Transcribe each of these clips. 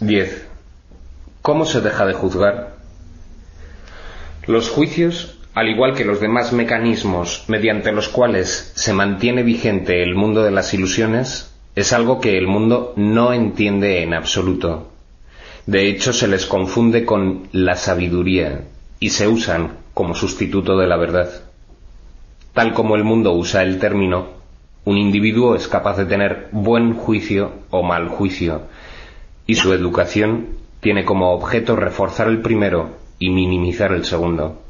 10. ¿Cómo se deja de juzgar? Los juicios, al igual que los demás mecanismos mediante los cuales se mantiene vigente el mundo de las ilusiones, es algo que el mundo no entiende en absoluto. De hecho, se les confunde con la sabiduría y se usan como sustituto de la verdad. Tal como el mundo usa el término, un individuo es capaz de tener buen juicio o mal juicio, y su educación tiene como objeto reforzar el primero y minimizar el segundo.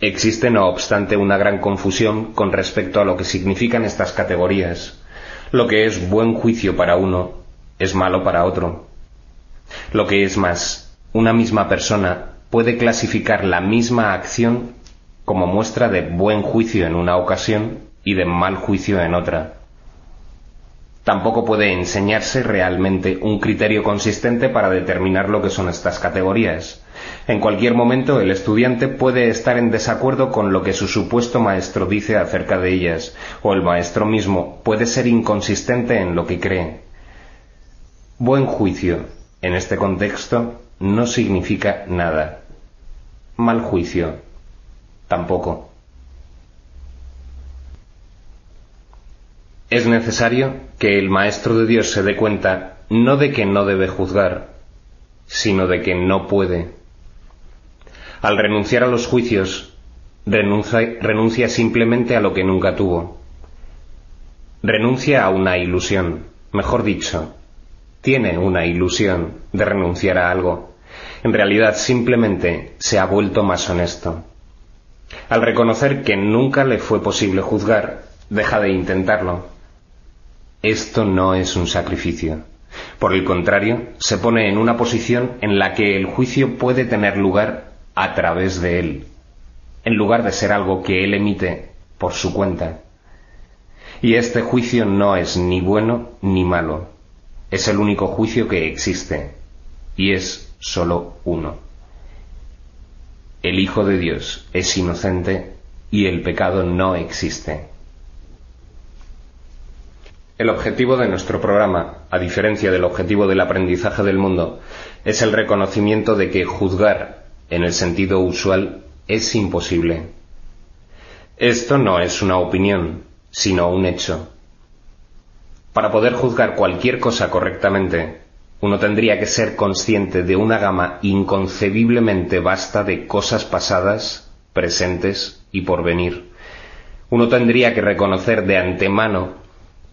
Existe, no obstante, una gran confusión con respecto a lo que significan estas categorías. Lo que es buen juicio para uno es malo para otro. Lo que es más, una misma persona puede clasificar la misma acción como muestra de buen juicio en una ocasión y de mal juicio en otra. Tampoco puede enseñarse realmente un criterio consistente para determinar lo que son estas categorías. En cualquier momento el estudiante puede estar en desacuerdo con lo que su supuesto maestro dice acerca de ellas, o el maestro mismo puede ser inconsistente en lo que cree. Buen juicio, en este contexto, no significa nada. Mal juicio, tampoco. Es necesario que el Maestro de Dios se dé cuenta no de que no debe juzgar, sino de que no puede. Al renunciar a los juicios, renuncia, simplemente a lo que nunca tuvo. Renuncia a una ilusión, mejor dicho, tiene una ilusión de renunciar a algo. En realidad simplemente se ha vuelto más honesto. Al reconocer que nunca le fue posible juzgar, deja de intentarlo esto no es un sacrificio. Por el contrario, se pone en una posición en la que el juicio puede tener lugar a través de él, en lugar de ser algo que él emite por su cuenta. Y este juicio no es ni bueno ni malo, es el único juicio que existe, y es sólo uno. El Hijo de Dios es inocente y el pecado no existe. El objetivo de nuestro programa, a diferencia del objetivo del aprendizaje del mundo, es el reconocimiento de que juzgar, en el sentido usual, es imposible. Esto no es una opinión, sino un hecho. Para poder juzgar cualquier cosa correctamente, uno tendría que ser consciente de una gama inconcebiblemente vasta de cosas pasadas, presentes y por venir. Uno tendría que reconocer de antemano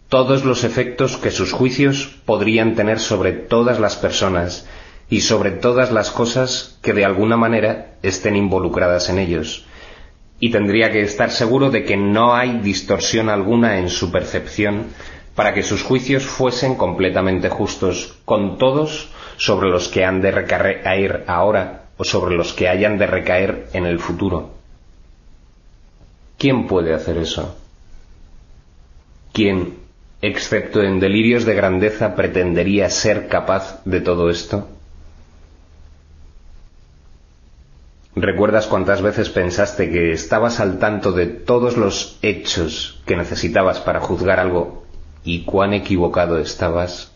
todos los efectos que sus juicios podrían tener sobre todas las personas y sobre todas las cosas que de alguna manera estén involucradas en ellos, y tendría que estar seguro de que no hay distorsión alguna en su percepción para que sus juicios fuesen completamente justos con todos sobre los que han de recaer ahora o sobre los que hayan de recaer en el futuro. ¿Quién puede hacer eso? ¿Quién excepto en delirios de grandeza, pretendería ser capaz de todo esto? ¿Recuerdas cuántas veces pensaste que estabas al tanto de todos los hechos que necesitabas para juzgar algo y cuán equivocado estabas?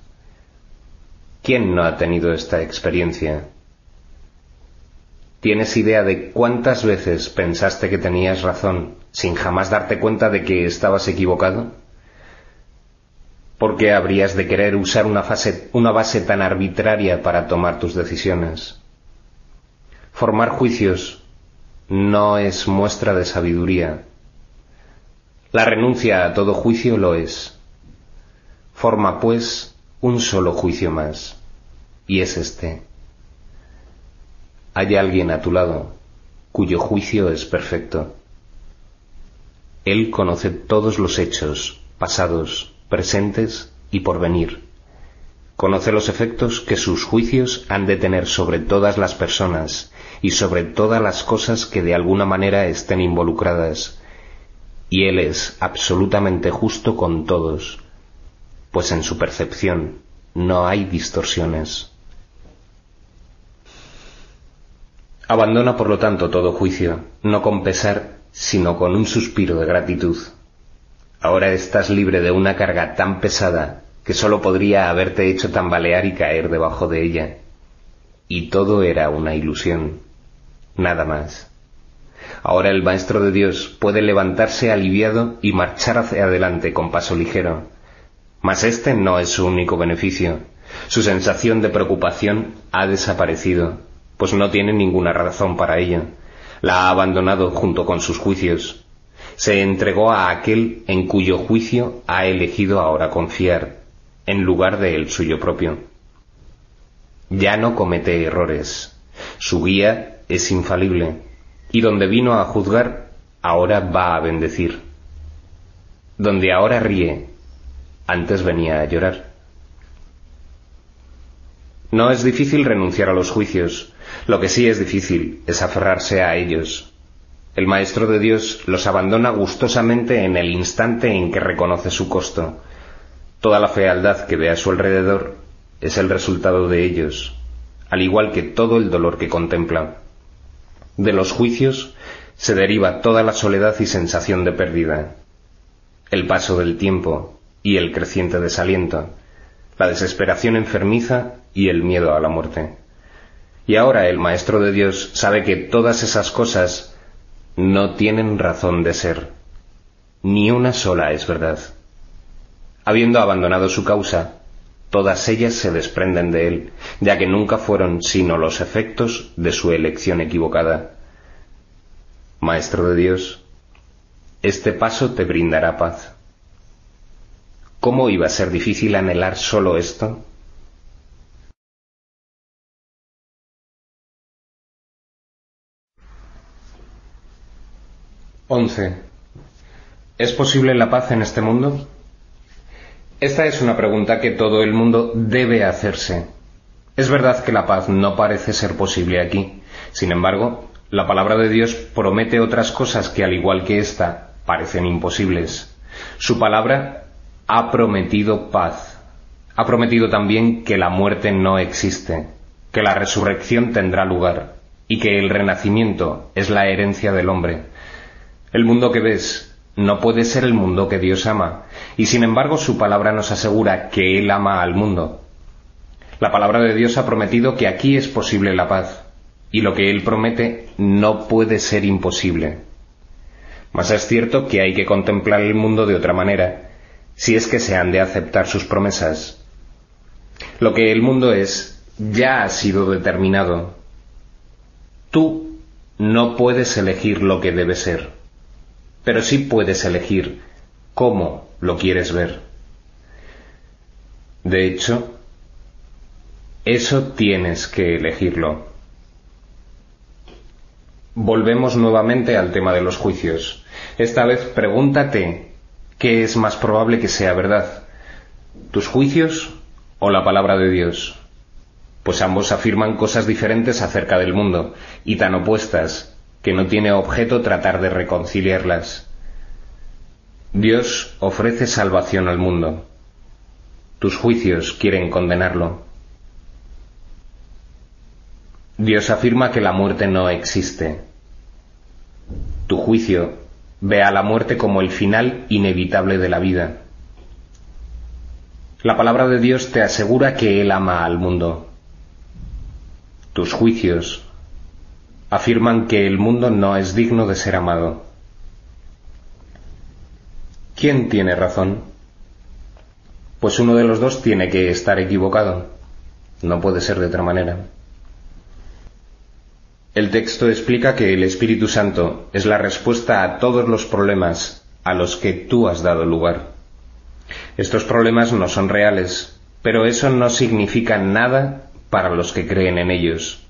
¿Quién no ha tenido esta experiencia? ¿Tienes idea de cuántas veces pensaste que tenías razón sin jamás darte cuenta de que estabas equivocado? ¿Por qué habrías de querer usar una, una base tan arbitraria para tomar tus decisiones? Formar juicios no es muestra de sabiduría. La renuncia a todo juicio lo es. Forma, pues, un solo juicio más, y es este. Hay alguien a tu lado cuyo juicio es perfecto. Él conoce todos los hechos, pasados, presentes y por venir. Conoce los efectos que sus juicios han de tener sobre todas las personas y sobre todas las cosas que de alguna manera estén involucradas. Y Él es absolutamente justo con todos, pues en su percepción no hay distorsiones. Abandona por lo tanto todo juicio, no con pesar, sino con un suspiro de gratitud. Ahora estás libre de una carga tan pesada que sólo podría haberte hecho tambalear y caer debajo de ella. Y todo era una ilusión, nada más. Ahora el Maestro de Dios puede levantarse aliviado y marchar hacia adelante con paso ligero. Mas este no es su único beneficio. Su sensación de preocupación ha desaparecido, pues no tiene ninguna razón para ello. La ha abandonado junto con sus juicios. Se entregó a aquel en cuyo juicio ha elegido ahora confiar, en lugar de el suyo propio. Ya no comete errores. Su guía es infalible, y donde vino a juzgar, ahora va a bendecir. Donde ahora ríe, antes venía a llorar. No es difícil renunciar a los juicios, lo que sí es difícil es aferrarse a ellos. El Maestro de Dios los abandona gustosamente en el instante en que reconoce su costo. Toda la fealdad que ve a su alrededor es el resultado de ellos, al igual que todo el dolor que contempla. De los juicios se deriva toda la soledad y sensación de pérdida, el paso del tiempo y el creciente desaliento, la desesperación enfermiza y el miedo a la muerte. Y ahora el Maestro de Dios sabe que todas esas cosas no tienen razón de ser. Ni una sola es verdad. Habiendo abandonado su causa, todas ellas se desprenden de él, ya que nunca fueron sino los efectos de su elección equivocada. Maestro de Dios, este paso te brindará paz. ¿Cómo iba a ser difícil anhelar solo esto? 11. ¿Es posible la paz en este mundo? Esta es una pregunta que todo el mundo debe hacerse. Es verdad que la paz no parece ser posible aquí. Sin embargo, la palabra de Dios promete otras cosas que, al igual que esta, parecen imposibles. Su palabra ha prometido paz. Ha prometido también que la muerte no existe, que la resurrección tendrá lugar y que el renacimiento es la herencia del hombre. El mundo que ves no puede ser el mundo que Dios ama, y sin embargo su palabra nos asegura que Él ama al mundo. La palabra de Dios ha prometido que aquí es posible la paz, y lo que Él promete no puede ser imposible. Mas es cierto que hay que contemplar el mundo de otra manera, si es que se han de aceptar sus promesas. Lo que el mundo es ya ha sido determinado. Tú no puedes elegir lo que debe ser pero sí puedes elegir cómo lo quieres ver. De hecho, eso tienes que elegirlo. Volvemos nuevamente al tema de los juicios. Esta vez pregúntate qué es más probable que sea verdad, tus juicios o la palabra de Dios. Pues ambos afirman cosas diferentes acerca del mundo y tan opuestas que no tiene objeto tratar de reconciliarlas. Dios ofrece salvación al mundo. Tus juicios quieren condenarlo. Dios afirma que la muerte no existe. Tu juicio ve a la muerte como el final inevitable de la vida. La palabra de Dios te asegura que Él ama al mundo. Tus juicios afirman que el mundo no es digno de ser amado. ¿Quién tiene razón? Pues uno de los dos tiene que estar equivocado. No puede ser de otra manera. El texto explica que el Espíritu Santo es la respuesta a todos los problemas a los que tú has dado lugar. Estos problemas no son reales, pero eso no significa nada para los que creen en ellos.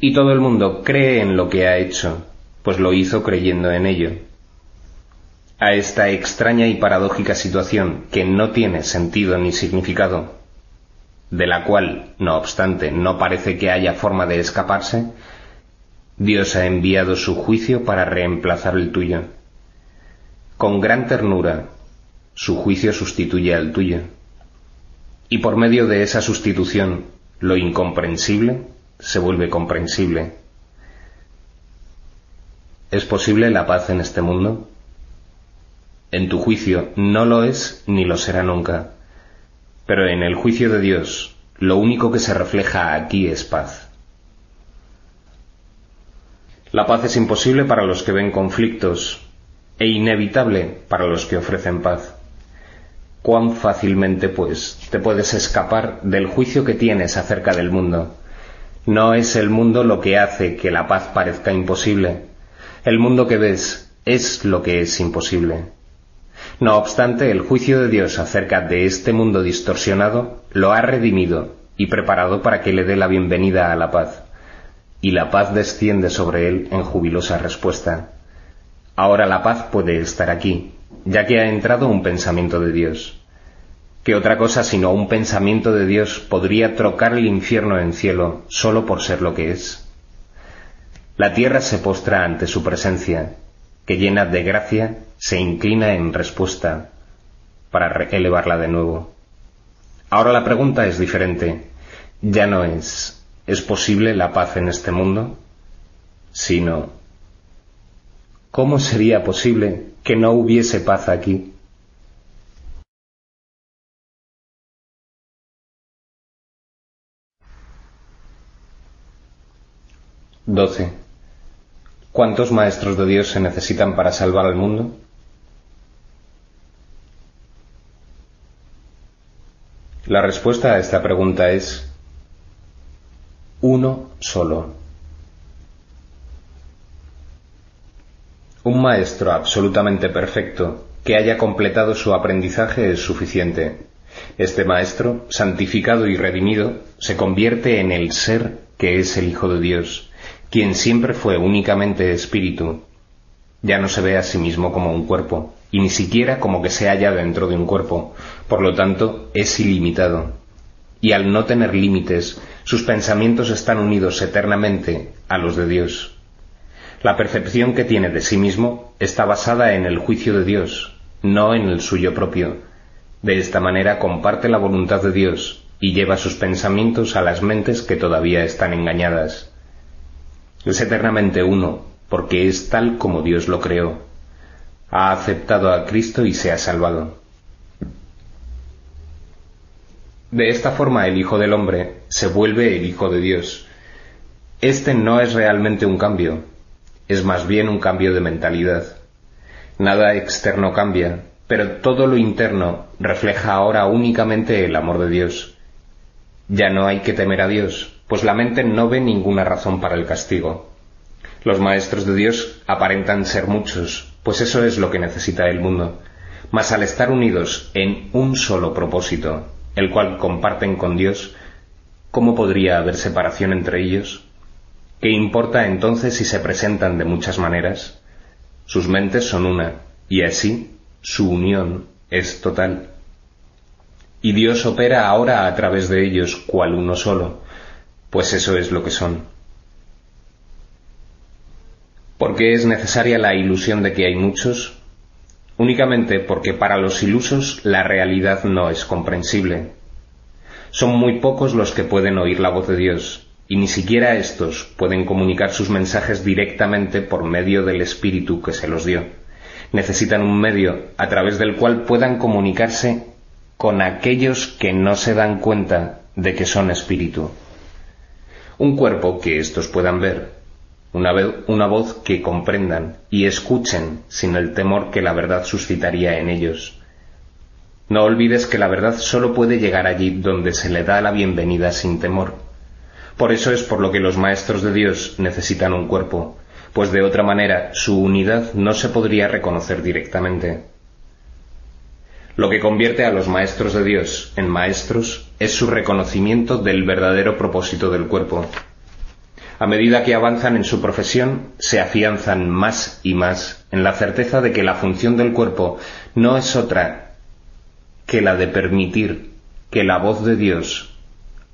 Y todo el mundo cree en lo que ha hecho, pues lo hizo creyendo en ello. a esta extraña y paradójica situación que no tiene sentido ni significado, de la cual, no obstante, no parece que haya forma de escaparse, Dios ha enviado su juicio para reemplazar el tuyo. Con gran ternura, su juicio sustituye al tuyo. Y por medio de esa sustitución, lo incomprensible se vuelve comprensible. ¿Es posible la paz en este mundo? En tu juicio no lo es ni lo será nunca. Pero en el juicio de Dios, lo único que se refleja aquí es paz. La paz es imposible para los que ven conflictos e inevitable para los que ofrecen paz. Cuán fácilmente, pues, te puedes escapar del juicio que tienes acerca del mundo. No es el mundo lo que hace que la paz parezca imposible. El mundo que ves es lo que es imposible. No obstante, el juicio de Dios acerca de este mundo distorsionado lo ha redimido y preparado para que le dé la bienvenida a la paz. Y la paz desciende sobre él en jubilosa respuesta. Ahora la paz puede estar aquí, ya que ha entrado un pensamiento de Dios. ¿Qué otra cosa sino un pensamiento de Dios podría trocar el infierno en cielo solo por ser lo que es? La tierra se postra ante su presencia, que llena de gracia se inclina en respuesta para elevarla de nuevo. Ahora la pregunta es diferente. Ya no es ¿es posible la paz en este mundo? sino ¿cómo sería posible que no hubiese paz aquí? Doce. ¿Cuántos maestros de Dios se necesitan para salvar al mundo? La respuesta a esta pregunta es uno solo. Un maestro absolutamente perfecto que haya completado su aprendizaje es suficiente. Este maestro, santificado y redimido, se convierte en el ser que es el Hijo de Dios quien siempre fue únicamente espíritu, ya no se ve a sí mismo como un cuerpo, y ni siquiera como que se halla dentro de un cuerpo, por lo tanto es ilimitado. Y al no tener límites, sus pensamientos están unidos eternamente a los de Dios. La percepción que tiene de sí mismo está basada en el juicio de Dios, no en el suyo propio. De esta manera comparte la voluntad de Dios y lleva sus pensamientos a las mentes que todavía están engañadas. Es eternamente uno, porque es tal como Dios lo creó. Ha aceptado a Cristo y se ha salvado. De esta forma el Hijo del Hombre se vuelve el Hijo de Dios. Este no es realmente un cambio, es más bien un cambio de mentalidad. Nada externo cambia, pero todo lo interno refleja ahora únicamente el amor de Dios. Ya no hay que temer a Dios, pues la mente no ve ninguna razón para el castigo. Los maestros de Dios aparentan ser muchos, pues eso es lo que necesita el mundo. Mas al estar unidos en un solo propósito, el cual comparten con Dios, ¿cómo podría haber separación entre ellos? ¿Qué importa entonces si se presentan de muchas maneras? Sus mentes son una, y así su unión es total. Y Dios opera ahora a través de ellos cual uno solo, pues eso es lo que son. ¿Por qué es necesaria la ilusión de que hay muchos? Únicamente porque para los ilusos la realidad no es comprensible. Son muy pocos los que pueden oír la voz de Dios, y ni siquiera estos pueden comunicar sus mensajes directamente por medio del Espíritu que se los dio. Necesitan un medio a través del cual puedan comunicarse con aquellos que no se dan cuenta de que son espíritu un cuerpo que éstos puedan ver, una, una, voz que comprendan y escuchen sin el temor que la verdad suscitaría en ellos. No olvides que la verdad sólo puede llegar allí donde se le da la bienvenida sin temor. Por eso es por lo que los maestros de Dios necesitan un cuerpo, pues de otra manera su unidad no se podría reconocer directamente. Lo que convierte a los maestros de Dios en maestros es su reconocimiento del verdadero propósito del cuerpo. A medida que avanzan en su profesión, se afianzan más y más en la certeza de que la función del cuerpo no es otra que la de permitir que la voz de Dios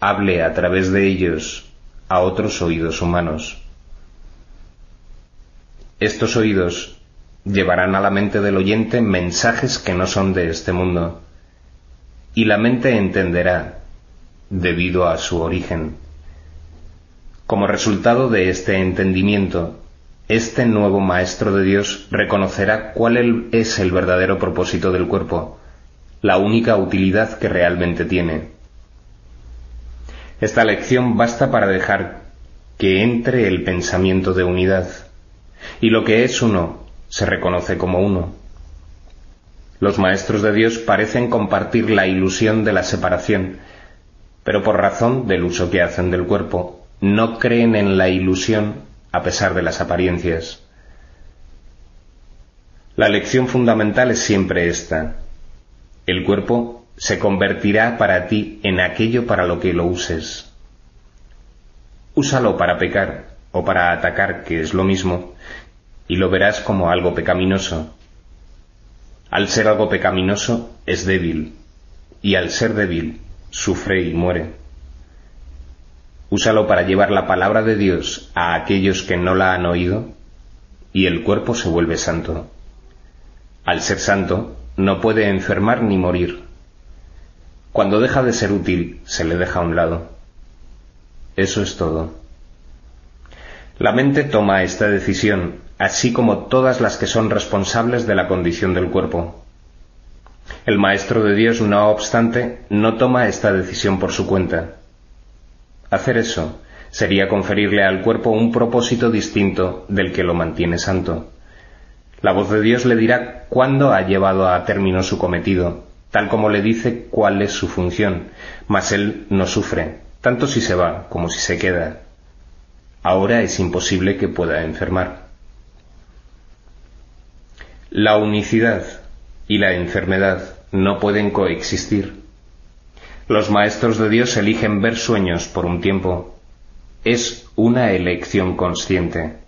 hable a través de ellos a otros oídos humanos. Estos oídos llevarán a la mente del oyente mensajes que no son de este mundo, y la mente entenderá debido a su origen. Como resultado de este entendimiento, este nuevo Maestro de Dios reconocerá cuál es el verdadero propósito del cuerpo, la única utilidad que realmente tiene. Esta lección basta para dejar que entre el pensamiento de unidad, y lo que es uno se reconoce como uno. Los maestros de Dios parecen compartir la ilusión de la separación, pero por razón del uso que hacen del cuerpo, no creen en la ilusión a pesar de las apariencias. La lección fundamental es siempre esta. El cuerpo se convertirá para ti en aquello para lo que lo uses. Úsalo para pecar o para atacar, que es lo mismo, y lo verás como algo pecaminoso. Al ser algo pecaminoso es débil, y al ser débil sufre y muere. Úsalo para llevar la palabra de Dios a aquellos que no la han oído, y el cuerpo se vuelve santo. Al ser santo, no puede enfermar ni morir. Cuando deja de ser útil, se le deja a un lado. Eso es todo. La mente toma esta decisión, así como todas las que son responsables de la condición del cuerpo. El Maestro de Dios, no obstante, no toma esta decisión por su cuenta. Hacer eso sería conferirle al cuerpo un propósito distinto del que lo mantiene santo. La voz de Dios le dirá cuándo ha llevado a término su cometido, tal como le dice cuál es su función, mas él no sufre, tanto si se va como si se queda. Ahora es imposible que pueda enfermar. La unicidad y la enfermedad no pueden coexistir. Los maestros de Dios eligen ver sueños por un tiempo. Es una elección consciente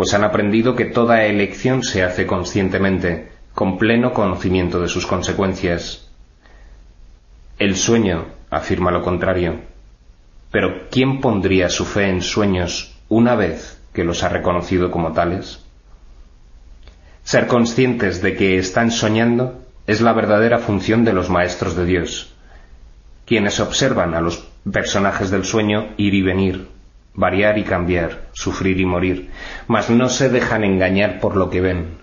pues han aprendido que toda elección se hace conscientemente, con pleno conocimiento de sus consecuencias. El sueño afirma lo contrario. Pero ¿quién pondría su fe en sueños una vez que los ha reconocido como tales? Ser conscientes de que están soñando es la verdadera función de los maestros de Dios, quienes observan a los personajes del sueño ir y venir, variar y cambiar, sufrir y morir, mas no se dejan engañar por lo que ven.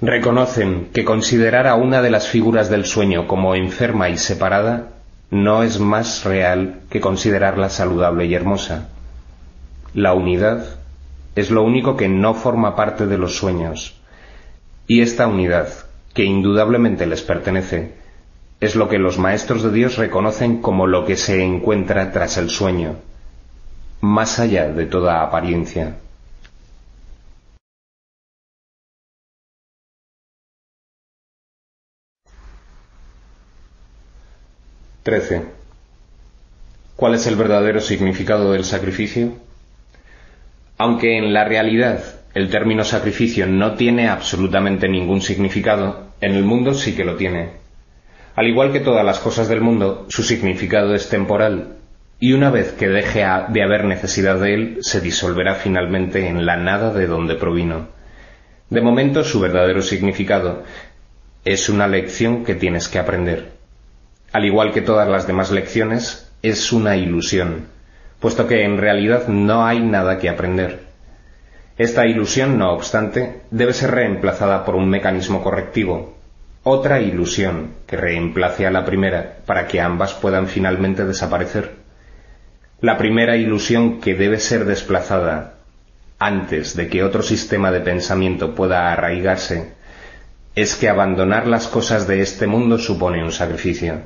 Reconocen que considerar a una de las figuras del sueño como enferma y separada no es más real que considerarla saludable y hermosa. La unidad es lo único que no forma parte de los sueños, y esta unidad, que indudablemente les pertenece, es lo que los maestros de Dios reconocen como lo que se encuentra tras el sueño, más allá de toda apariencia. Trece. ¿Cuál es el verdadero significado del sacrificio? Aunque en la realidad el término sacrificio no tiene absolutamente ningún significado, en el mundo sí que lo tiene. Al igual que todas las cosas del mundo, su significado es temporal y una vez que deje de haber necesidad de él, se disolverá finalmente en la nada de donde provino. De momento su verdadero significado es una lección que tienes que aprender. Al igual que todas las demás lecciones, es una ilusión, puesto que en realidad no hay nada que aprender. Esta ilusión, no obstante, debe ser reemplazada por un mecanismo correctivo, otra ilusión que reemplace a la primera para que ambas puedan finalmente desaparecer. La primera ilusión que debe ser desplazada antes de que otro sistema de pensamiento pueda arraigarse es que abandonar las cosas de este mundo supone un sacrificio.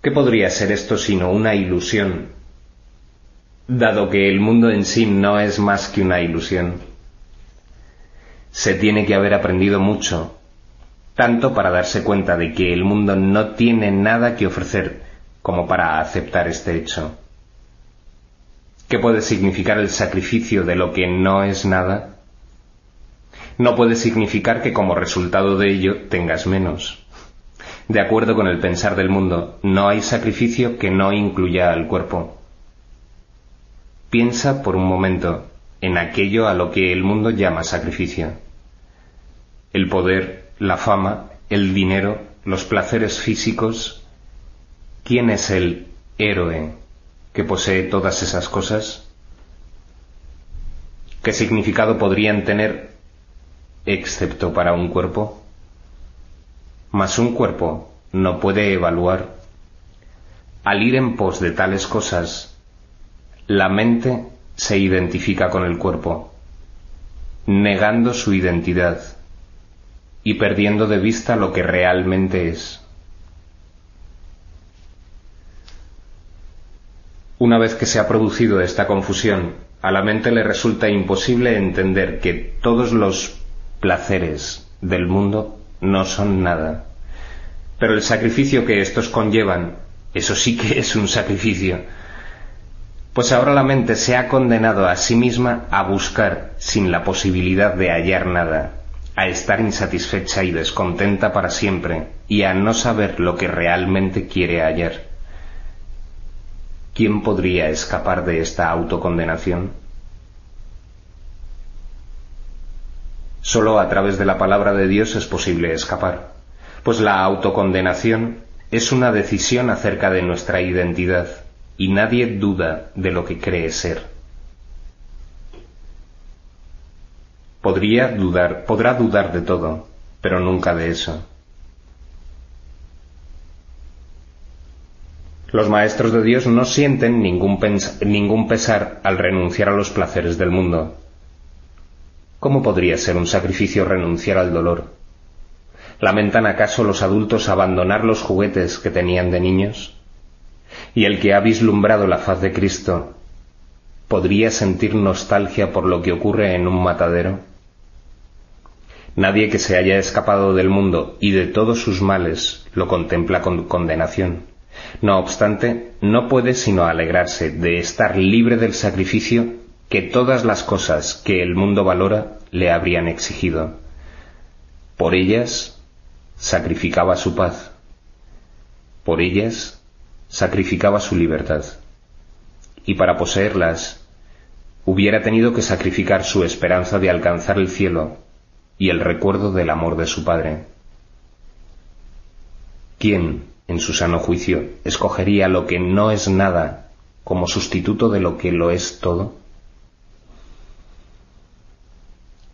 ¿Qué podría ser esto sino una ilusión, dado que el mundo en sí no es más que una ilusión? Se tiene que haber aprendido mucho, tanto para darse cuenta de que el mundo no tiene nada que ofrecer como para aceptar este hecho. ¿Qué puede significar el sacrificio de lo que no es nada? No puede significar que como resultado de ello tengas menos. De acuerdo con el pensar del mundo, no hay sacrificio que no incluya al cuerpo. Piensa por un momento en aquello a lo que el mundo llama sacrificio. El poder, la fama, el dinero, los placeres físicos. ¿Quién es el héroe que posee todas esas cosas? ¿Qué significado podrían tener excepto para un cuerpo? Mas un cuerpo no puede evaluar. Al ir en pos de tales cosas, la mente se identifica con el cuerpo, negando su identidad y perdiendo de vista lo que realmente es. Una vez que se ha producido esta confusión, a la mente le resulta imposible entender que todos los placeres del mundo no son nada. Pero el sacrificio que estos conllevan, eso sí que es un sacrificio, pues ahora la mente se ha condenado a sí misma a buscar sin la posibilidad de hallar nada, a estar insatisfecha y descontenta para siempre y a no saber lo que realmente quiere hallar. ¿Quién podría escapar de esta autocondenación? Solo a través de la palabra de Dios es posible escapar, pues la autocondenación es una decisión acerca de nuestra identidad y nadie duda de lo que cree ser. Podría dudar, podrá dudar de todo, pero nunca de eso. Los maestros de Dios no sienten ningún, ningún pesar al renunciar a los placeres del mundo. ¿Cómo podría ser un sacrificio renunciar al dolor? ¿Lamentan acaso los adultos abandonar los juguetes que tenían de niños? ¿Y el que ha vislumbrado la faz de Cristo podría sentir nostalgia por lo que ocurre en un matadero? Nadie que se haya escapado del mundo y de todos sus males lo contempla con condenación. No obstante, no puede sino alegrarse de estar libre del sacrificio que todas las cosas que el mundo valora le habrían exigido. Por ellas sacrificaba su paz. Por ellas sacrificaba su libertad. Y para poseerlas hubiera tenido que sacrificar su esperanza de alcanzar el cielo y el recuerdo del amor de su Padre. ¿Quién, en su sano juicio, escogería lo que no es nada como sustituto de lo que lo es todo?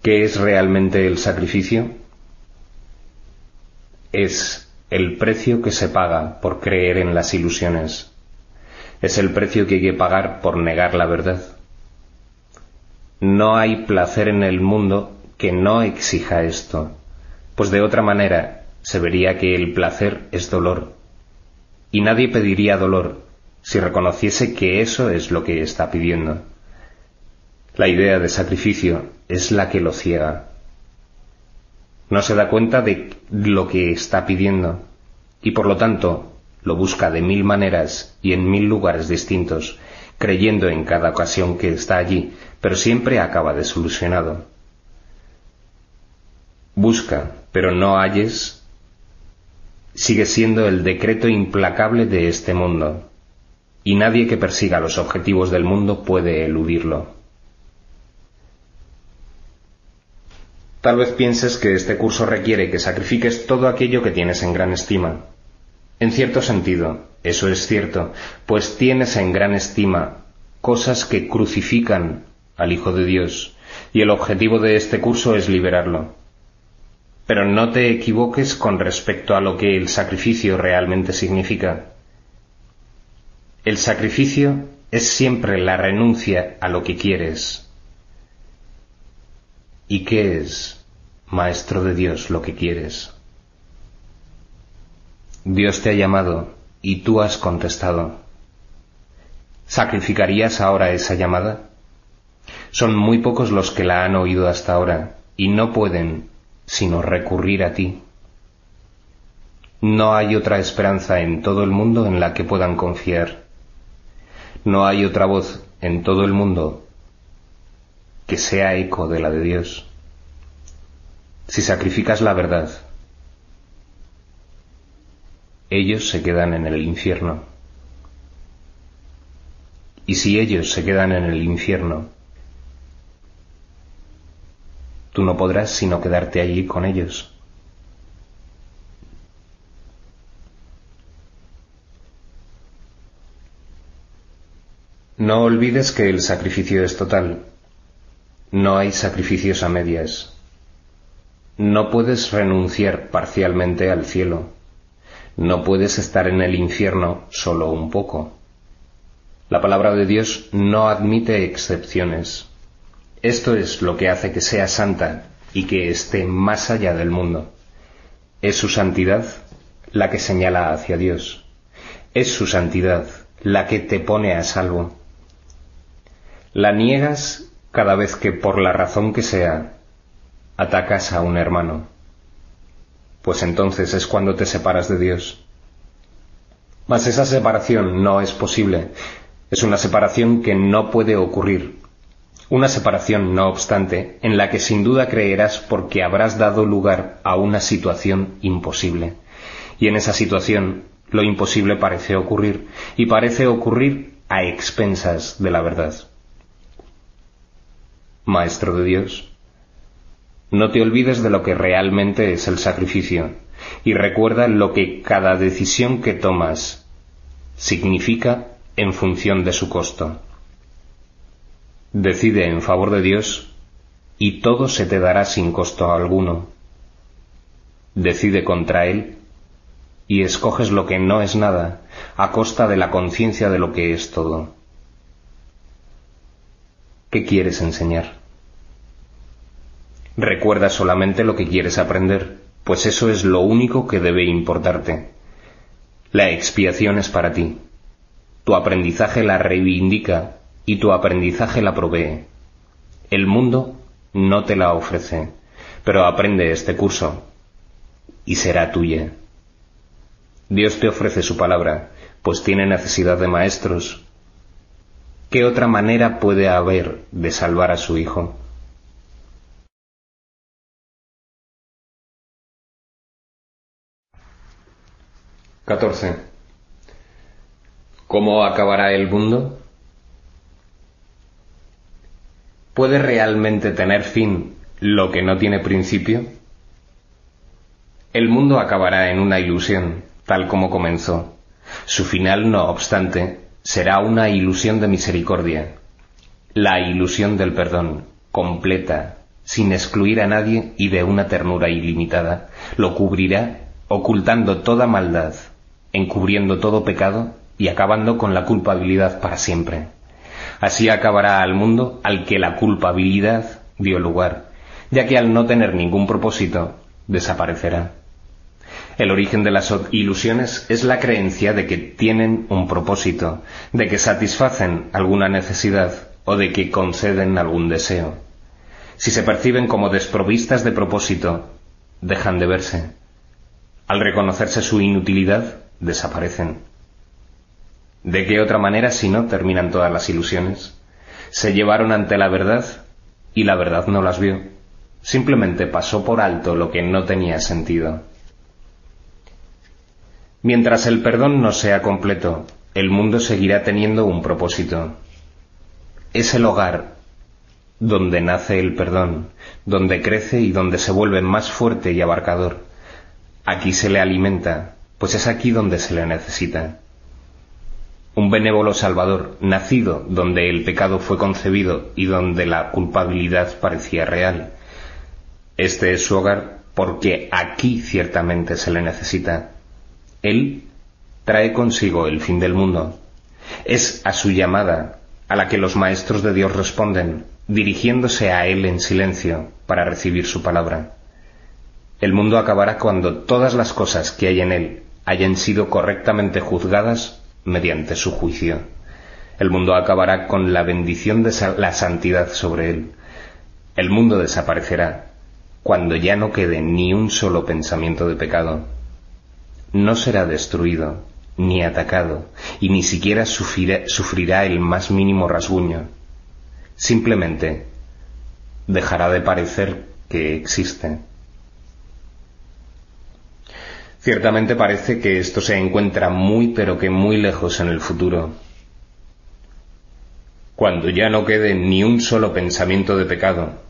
¿Qué es realmente el sacrificio? Es el precio que se paga por creer en las ilusiones. Es el precio que hay que pagar por negar la verdad. No hay placer en el mundo que no exija esto, pues de otra manera se vería que el placer es dolor y nadie pediría dolor si reconociese que eso es lo que está pidiendo. La idea de sacrificio es la que lo ciega. No se da cuenta de lo que está pidiendo y por lo tanto lo busca de mil maneras y en mil lugares distintos, creyendo en cada ocasión que está allí, pero siempre acaba desilusionado. Busca, pero no halles sigue siendo el decreto implacable de este mundo, y nadie que persiga los objetivos del mundo puede eludirlo. Tal vez pienses que este curso requiere que sacrifiques todo aquello que tienes en gran estima. En cierto sentido, eso es cierto, pues tienes en gran estima cosas que crucifican al Hijo de Dios, y el objetivo de este curso es liberarlo. Pero no te equivoques con respecto a lo que el sacrificio realmente significa. El sacrificio es siempre la renuncia a lo que quieres. ¿Y qué es, Maestro de Dios, lo que quieres? Dios te ha llamado y tú has contestado. ¿Sacrificarías ahora esa llamada? Son muy pocos los que la han oído hasta ahora y no pueden sino recurrir a ti. No hay otra esperanza en todo el mundo en la que puedan confiar. No hay otra voz en todo el mundo que sea eco de la de Dios. Si sacrificas la verdad, ellos se quedan en el infierno. Y si ellos se quedan en el infierno, tú no podrás sino quedarte allí con ellos. No olvides que el sacrificio es total. No hay sacrificios a medias. No puedes renunciar parcialmente al cielo. No puedes estar en el infierno solo un poco. La palabra de Dios no admite excepciones. Esto es lo que hace que sea santa y que esté más allá del mundo. Es su santidad la que señala hacia Dios. Es su santidad la que te pone a salvo. La niegas cada vez que por la razón que sea atacas a un hermano, pues entonces es cuando te separas de Dios. Mas esa separación no es posible, es una separación que no puede ocurrir, una separación, no obstante, en la que sin duda creerás porque habrás dado lugar a una situación imposible. Y en esa situación lo imposible parece ocurrir, y parece ocurrir a expensas de la verdad. Maestro de Dios, no te olvides de lo que realmente es el sacrificio, y recuerda lo que cada decisión que tomas significa en función de su costo. Decide en favor de Dios y todo se te dará sin costo alguno. Decide contra Él y escoges lo que no es nada a costa de la conciencia de lo que es todo. ¿Qué quieres enseñar? Recuerda solamente lo que quieres aprender, pues eso es lo único que debe importarte. La expiación es para ti. Tu aprendizaje la reivindica y tu aprendizaje la provee. El mundo no te la ofrece, pero aprende este curso y será tuya. Dios te ofrece su palabra, pues tiene necesidad de maestros. ¿Qué otra manera puede haber de salvar a su Hijo? Catorce. ¿Cómo acabará el mundo? ¿Puede realmente tener fin lo que no tiene principio? El mundo acabará en una ilusión, tal como comenzó. Su final, no obstante, será una ilusión de misericordia, la ilusión del perdón, completa, sin excluir a nadie y de una ternura ilimitada, lo cubrirá ocultando toda maldad, encubriendo todo pecado y acabando con la culpabilidad para siempre. Así acabará al mundo al que la culpabilidad dio lugar, ya que al no tener ningún propósito, desaparecerá. El origen de las ilusiones es la creencia de que tienen un propósito, de que satisfacen alguna necesidad o de que conceden algún deseo. Si se perciben como desprovistas de propósito, dejan de verse. Al reconocerse su inutilidad, desaparecen. ¿De qué otra manera si no terminan todas las ilusiones? Se llevaron ante la verdad y la verdad no las vio. Simplemente pasó por alto lo que no tenía sentido. Mientras el perdón no sea completo, el mundo seguirá teniendo un propósito. Es el hogar donde nace el perdón, donde crece y donde se vuelve más fuerte y abarcador. Aquí se le alimenta, pues es aquí donde se le necesita un benévolo Salvador, nacido donde el pecado fue concebido y donde la culpabilidad parecía real. Este es su hogar porque aquí ciertamente se le necesita. Él trae consigo el fin del mundo. Es a su llamada a la que los maestros de Dios responden, dirigiéndose a Él en silencio para recibir su palabra. El mundo acabará cuando todas las cosas que hay en Él hayan sido correctamente juzgadas mediante su juicio. El mundo acabará con la bendición de la santidad sobre él. El mundo desaparecerá cuando ya no quede ni un solo pensamiento de pecado. No será destruido, ni atacado, y ni siquiera sufrirá, el más mínimo rasguño. Simplemente dejará de parecer que existe. Ciertamente parece que esto se encuentra muy pero que muy lejos en el futuro. Cuando ya no quede ni un solo pensamiento de pecado,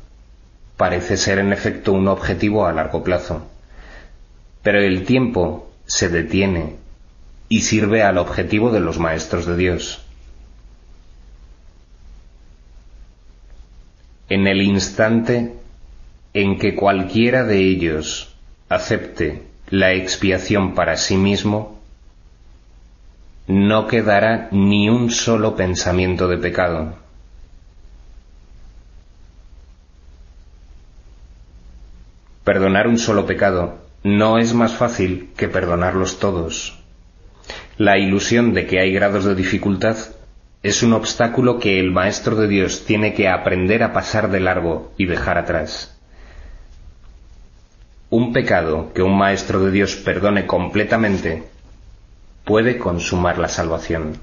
parece ser en efecto un objetivo a largo plazo. Pero el tiempo se detiene y sirve al objetivo de los maestros de Dios. En el instante en que cualquiera de ellos acepte la expiación para sí mismo, no quedará ni un solo pensamiento de pecado. Perdonar un solo pecado no es más fácil que perdonarlos todos. La ilusión de que hay grados de dificultad es un obstáculo que el Maestro de Dios tiene que aprender a pasar de largo y dejar atrás. Un pecado que un Maestro de Dios perdone completamente puede consumar la salvación.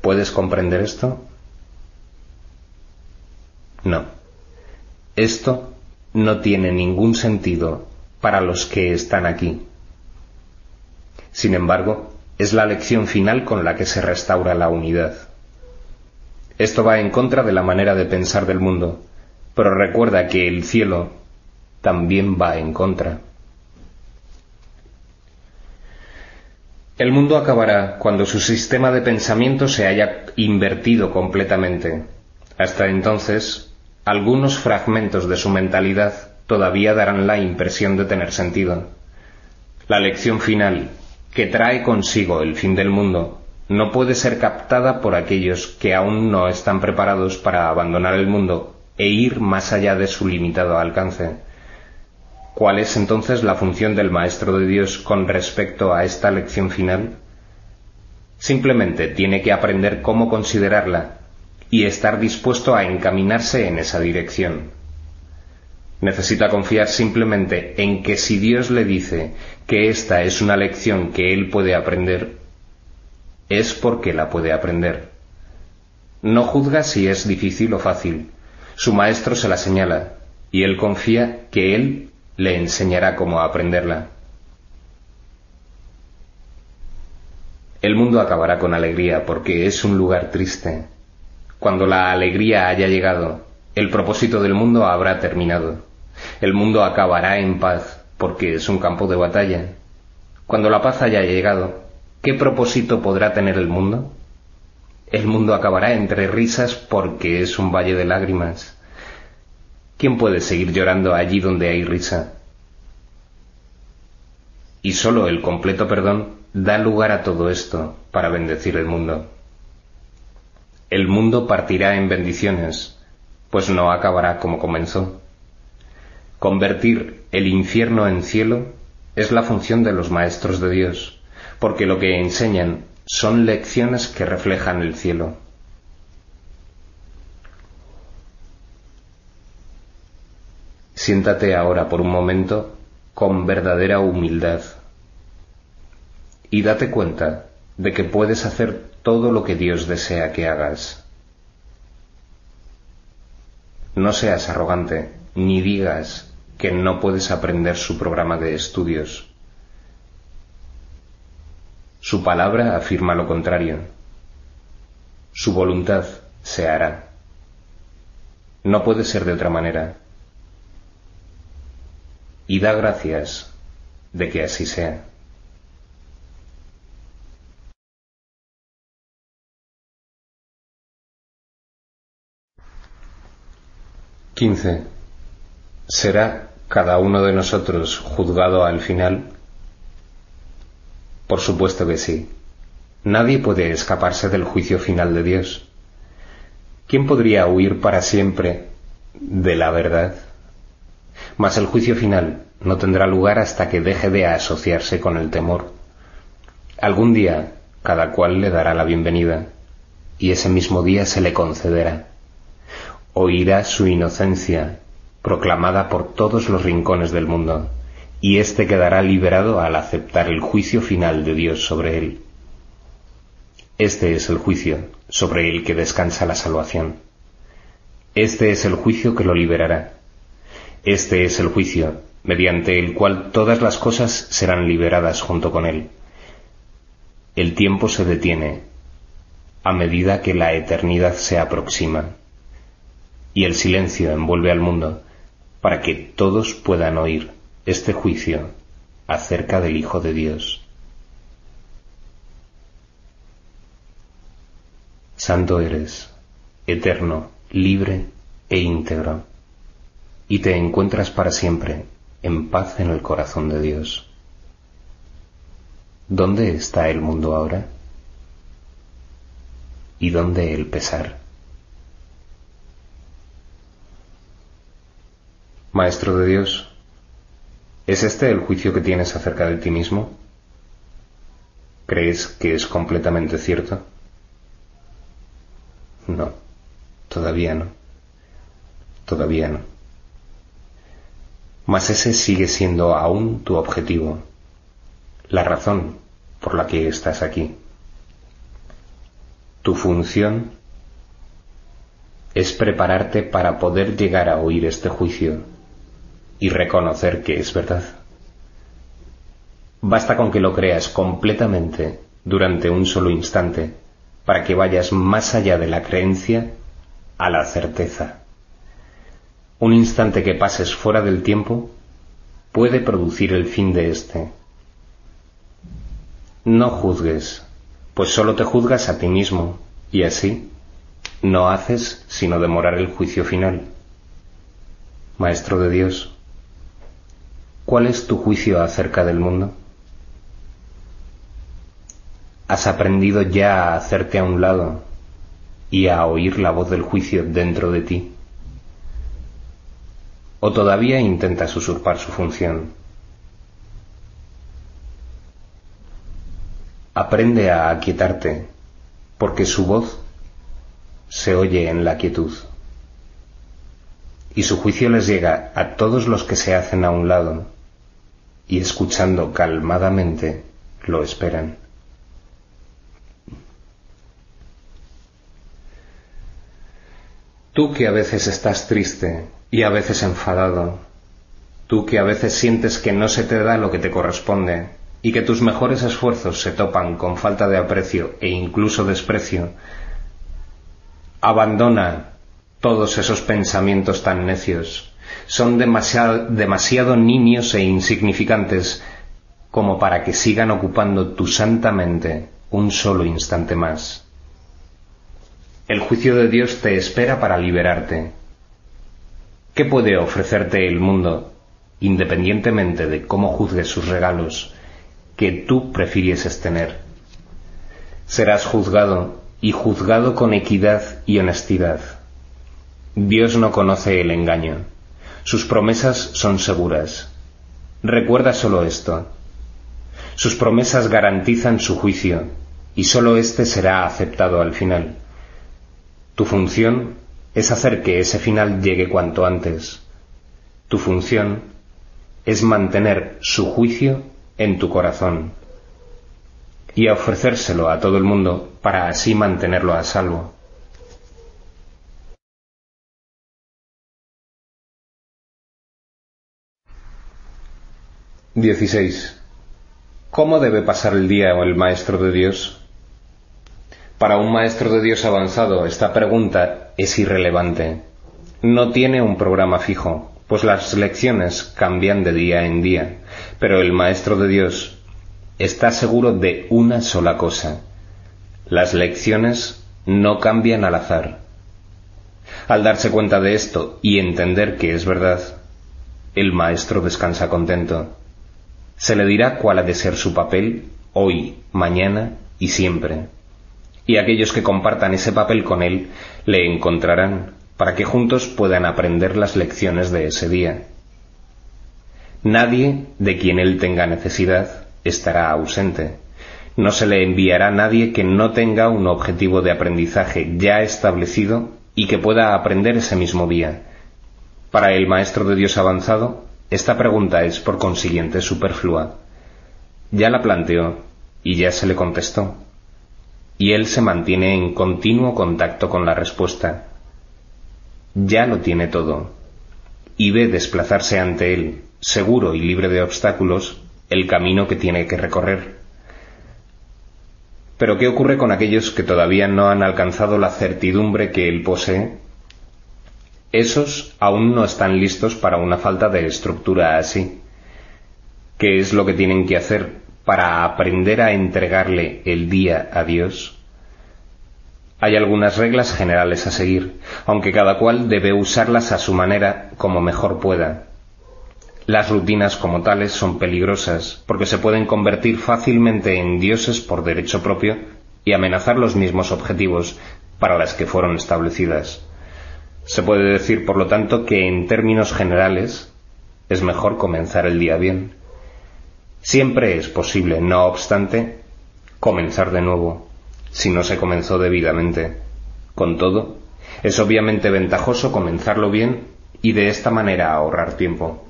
¿Puedes comprender esto? No. Esto no tiene ningún sentido para los que están aquí. Sin embargo, es la lección final con la que se restaura la unidad. Esto va en contra de la manera de pensar del mundo, pero recuerda que el cielo también va en contra. El mundo acabará cuando su sistema de pensamiento se haya invertido completamente. Hasta entonces, algunos fragmentos de su mentalidad todavía darán la impresión de tener sentido. La lección final, que trae consigo el fin del mundo, no puede ser captada por aquellos que aún no están preparados para abandonar el mundo e ir más allá de su limitado alcance. ¿Cuál es entonces la función del Maestro de Dios con respecto a esta lección final? Simplemente tiene que aprender cómo considerarla y estar dispuesto a encaminarse en esa dirección. Necesita confiar simplemente en que si Dios le dice que esta es una lección que él puede aprender, es porque la puede aprender. No juzga si es difícil o fácil. Su maestro se la señala y él confía que él le enseñará cómo aprenderla. El mundo acabará con alegría porque es un lugar triste, cuando la alegría haya llegado, el propósito del mundo habrá terminado. El mundo acabará en paz, porque es un campo de batalla. Cuando la paz haya llegado, ¿qué propósito podrá tener el mundo? El mundo acabará entre risas porque es un valle de lágrimas. ¿Quién puede seguir llorando allí donde hay risa? Y sólo el completo perdón da lugar a todo esto para bendecir el mundo el mundo partirá en bendiciones, pues no acabará como comenzó. Convertir el infierno en cielo es la función de los maestros de Dios, porque lo que enseñan son lecciones que reflejan el cielo. Siéntate ahora por un momento con verdadera humildad y date cuenta de que puedes hacer todo lo que Dios desea que hagas. No seas arrogante, ni digas que no puedes aprender su programa de estudios. Su palabra afirma lo contrario. Su voluntad se hará. No puede ser de otra manera. Y da gracias de que así sea. 15. ¿Será cada uno de nosotros juzgado al final? Por supuesto que sí. Nadie puede escaparse del juicio final de Dios. ¿Quién podría huir para siempre de la verdad? Mas el juicio final no tendrá lugar hasta que deje de asociarse con el temor. Algún día cada cual le dará la bienvenida y ese mismo día se le concederá oirá su inocencia proclamada por todos los rincones del mundo, y éste quedará liberado al aceptar el juicio final de Dios sobre él. Este es el juicio sobre el que descansa la salvación. Este es el juicio que lo liberará. Este es el juicio mediante el cual todas las cosas serán liberadas junto con él. El tiempo se detiene a medida que la eternidad se aproxima y el silencio envuelve al mundo para que todos puedan oír este juicio acerca del Hijo de Dios. Santo eres, eterno, libre e íntegro, y te encuentras para siempre en paz en el corazón de Dios. ¿Dónde está el mundo ahora? ¿Y dónde el pesar? Maestro de Dios, ¿es este el juicio que tienes acerca de ti mismo? ¿Crees que es completamente cierto? No, todavía no. Todavía no. Mas ese sigue siendo aún tu objetivo, la razón por la que estás aquí. Tu función es prepararte para poder llegar a oír este juicio y reconocer que es verdad. Basta con que lo creas completamente durante un solo instante para que vayas más allá de la creencia a la certeza. Un instante que pases fuera del tiempo puede producir el fin de éste. No juzgues, pues sólo te juzgas a ti mismo, y así no haces sino demorar el juicio final. Maestro de Dios, ¿Cuál es tu juicio acerca del mundo? ¿Has aprendido ya a hacerte a un lado y a oír la voz del juicio dentro de ti? ¿O todavía intentas usurpar su función? Aprende a aquietarte, porque su voz se oye en la quietud. Y su juicio les llega a todos los que se hacen a un lado y escuchando calmadamente lo esperan. Tú que a veces estás triste y a veces enfadado, tú que a veces sientes que no se te da lo que te corresponde y que tus mejores esfuerzos se topan con falta de aprecio e incluso desprecio, abandona todos esos pensamientos tan necios son demasiado, niños e insignificantes como para que sigan ocupando tu santa mente un solo instante más. El juicio de Dios te espera para liberarte. ¿Qué puede ofrecerte el mundo, independientemente de cómo juzgues sus regalos, que tú prefirieses tener? Serás juzgado y juzgado con equidad y honestidad. Dios no conoce el engaño. Sus promesas son seguras. Recuerda solo esto. Sus promesas garantizan su juicio y sólo éste será aceptado al final. Tu función es hacer que ese final llegue cuanto antes. Tu función es mantener su juicio en tu corazón y ofrecérselo a todo el mundo para así mantenerlo a salvo. 16. ¿Cómo debe pasar el día el maestro de Dios? Para un maestro de Dios avanzado, esta pregunta es irrelevante. No tiene un programa fijo, pues las lecciones cambian de día en día, pero el maestro de Dios está seguro de una sola cosa. Las lecciones no cambian al azar. Al darse cuenta de esto y entender que es verdad, el maestro descansa contento se le dirá cuál ha de ser su papel hoy, mañana y siempre. Y aquellos que compartan ese papel con él le encontrarán para que juntos puedan aprender las lecciones de ese día. Nadie de quien él tenga necesidad estará ausente. No se le enviará nadie que no tenga un objetivo de aprendizaje ya establecido y que pueda aprender ese mismo día. Para el Maestro de Dios avanzado, Esta pregunta es, por consiguiente, superflua. Ya la planteó y ya se le contestó. Y él se mantiene en continuo contacto con la respuesta. Ya lo tiene todo. Y ve desplazarse ante él, seguro y libre de obstáculos, el camino que tiene que recorrer. Pero ¿qué ocurre con aquellos que todavía no han alcanzado la certidumbre que él posee? Esos aún no están listos para una falta de estructura así. ¿Qué es lo que tienen que hacer para aprender a entregarle el día a Dios? Hay algunas reglas generales a seguir, aunque cada cual debe usarlas a su manera como mejor pueda. Las rutinas como tales son peligrosas porque se pueden convertir fácilmente en dioses por derecho propio y amenazar los mismos objetivos para las que fueron establecidas. Se puede decir, por lo tanto, que en términos generales es mejor comenzar el día bien. Siempre es posible, no obstante, comenzar de nuevo, si no se comenzó debidamente. Con todo, es obviamente ventajoso comenzarlo bien y de esta manera ahorrar tiempo.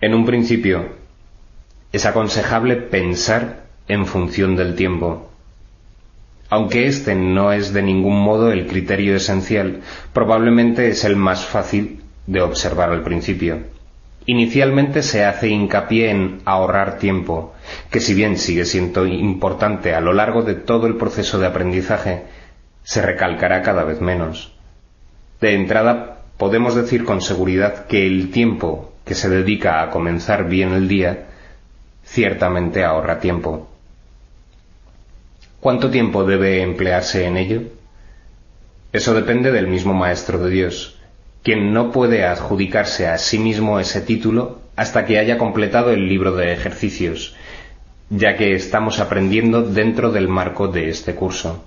En un principio, es aconsejable pensar en función del tiempo. Aunque este no es de ningún modo el criterio esencial, probablemente es el más fácil de observar al principio. Inicialmente se hace hincapié en ahorrar tiempo, que si bien sigue siendo importante a lo largo de todo el proceso de aprendizaje, se recalcará cada vez menos. De entrada, podemos decir con seguridad que el tiempo que se dedica a comenzar bien el día, ciertamente ahorra tiempo. ¿Cuánto tiempo debe emplearse en ello? Eso depende del mismo Maestro de Dios, quien no puede adjudicarse a sí mismo ese título hasta que haya completado el libro de ejercicios, ya que estamos aprendiendo dentro del marco de este curso.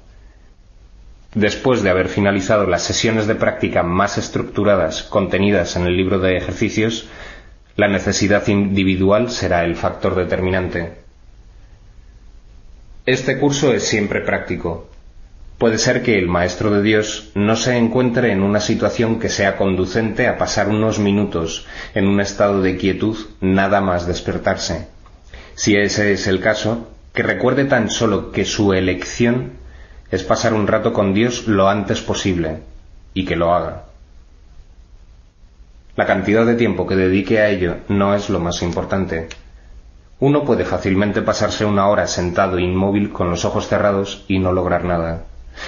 Después de haber finalizado las sesiones de práctica más estructuradas contenidas en el libro de ejercicios, la necesidad individual será el factor determinante. Este curso es siempre práctico. Puede ser que el Maestro de Dios no se encuentre en una situación que sea conducente a pasar unos minutos en un estado de quietud nada más despertarse. Si ese es el caso, que recuerde tan solo que su elección es pasar un rato con Dios lo antes posible y que lo haga. La cantidad de tiempo que dedique a ello no es lo más importante. Uno puede fácilmente pasarse una hora sentado inmóvil con los ojos cerrados y no lograr nada.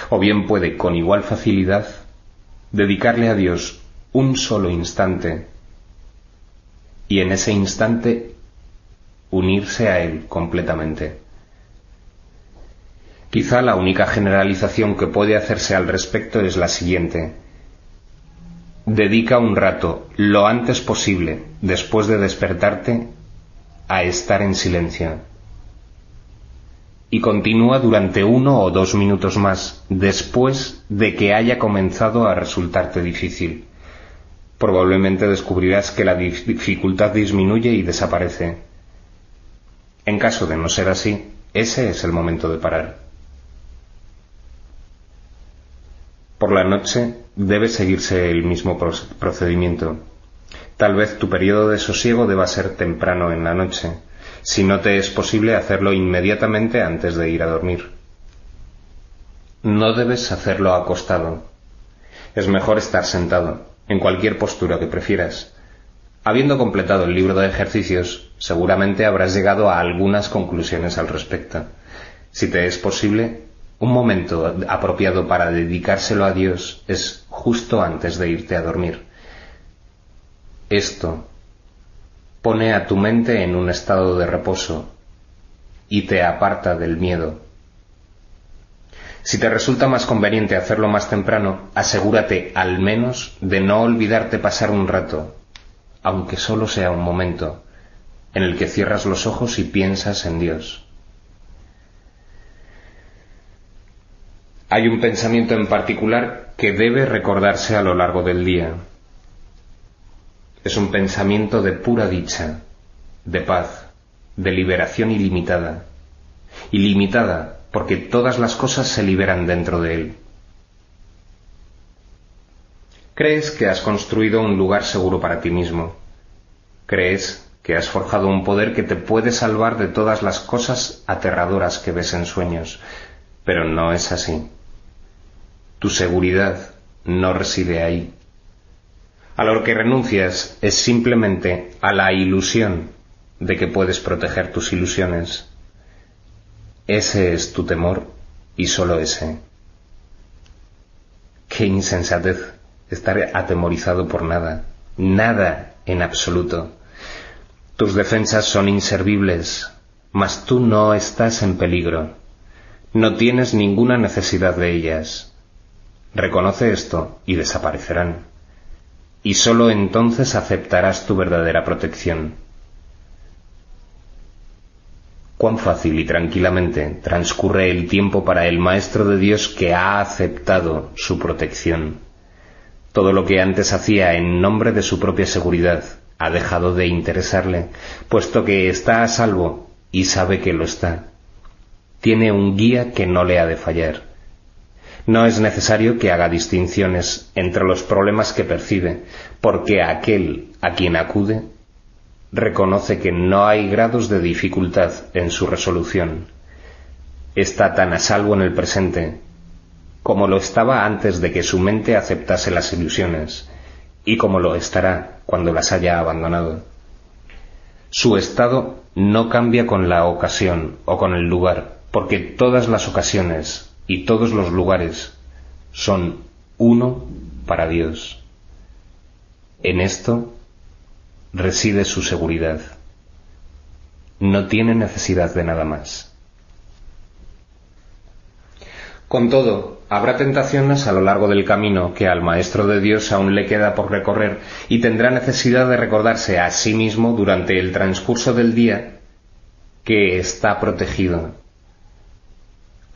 O bien puede, con igual facilidad, dedicarle a Dios un solo instante y en ese instante unirse a Él completamente. Quizá la única generalización que puede hacerse al respecto es la siguiente. Dedica un rato, lo antes posible, después de despertarte, a estar en silencio. Y continúa durante uno o dos minutos más, después de que haya comenzado a resultarte difícil. Probablemente descubrirás que la dificultad disminuye y desaparece. En caso de no ser así, ese es el momento de parar. Por la noche debe seguirse el mismo procedimiento. Tal vez tu periodo de sosiego deba ser temprano en la noche, si no te es posible hacerlo inmediatamente antes de ir a dormir. No debes hacerlo acostado. Es mejor estar sentado, en cualquier postura que prefieras. Habiendo completado el libro de ejercicios, seguramente habrás llegado a algunas conclusiones al respecto. Si te es posible, un momento apropiado para dedicárselo a Dios es justo antes de irte a dormir. Esto pone a tu mente en un estado de reposo y te aparta del miedo. Si te resulta más conveniente hacerlo más temprano, asegúrate al menos de no olvidarte pasar un rato, aunque solo sea un momento, en el que cierras los ojos y piensas en Dios. Hay un pensamiento en particular que debe recordarse a lo largo del día. Es un pensamiento de pura dicha, de paz, de liberación ilimitada. Ilimitada porque todas las cosas se liberan dentro de él. Crees que has construido un lugar seguro para ti mismo. Crees que has forjado un poder que te puede salvar de todas las cosas aterradoras que ves en sueños, pero no es así. Tu seguridad no reside ahí. A lo que renuncias es simplemente a la ilusión de que puedes proteger tus ilusiones. Ese es tu temor y solo ese. Qué insensatez estar atemorizado por nada, nada en absoluto. Tus defensas son inservibles, mas tú no estás en peligro. No tienes ninguna necesidad de ellas. Reconoce esto y desaparecerán. Y sólo entonces aceptarás tu verdadera protección. Cuán fácil y tranquilamente transcurre el tiempo para el Maestro de Dios que ha aceptado su protección. Todo lo que antes hacía en nombre de su propia seguridad ha dejado de interesarle, puesto que está a salvo y sabe que lo está. Tiene un guía que no le ha de fallar. No es necesario que haga distinciones entre los problemas que percibe, porque aquel a quien acude reconoce que no hay grados de dificultad en su resolución. Está tan a salvo en el presente como lo estaba antes de que su mente aceptase las ilusiones, y como lo estará cuando las haya abandonado. Su estado no cambia con la ocasión o con el lugar, porque todas las ocasiones y todos los lugares son uno para Dios. En esto reside su seguridad. No tiene necesidad de nada más. Con todo, habrá tentaciones a lo largo del camino que al Maestro de Dios aún le queda por recorrer y tendrá necesidad de recordarse a sí mismo durante el transcurso del día que está protegido.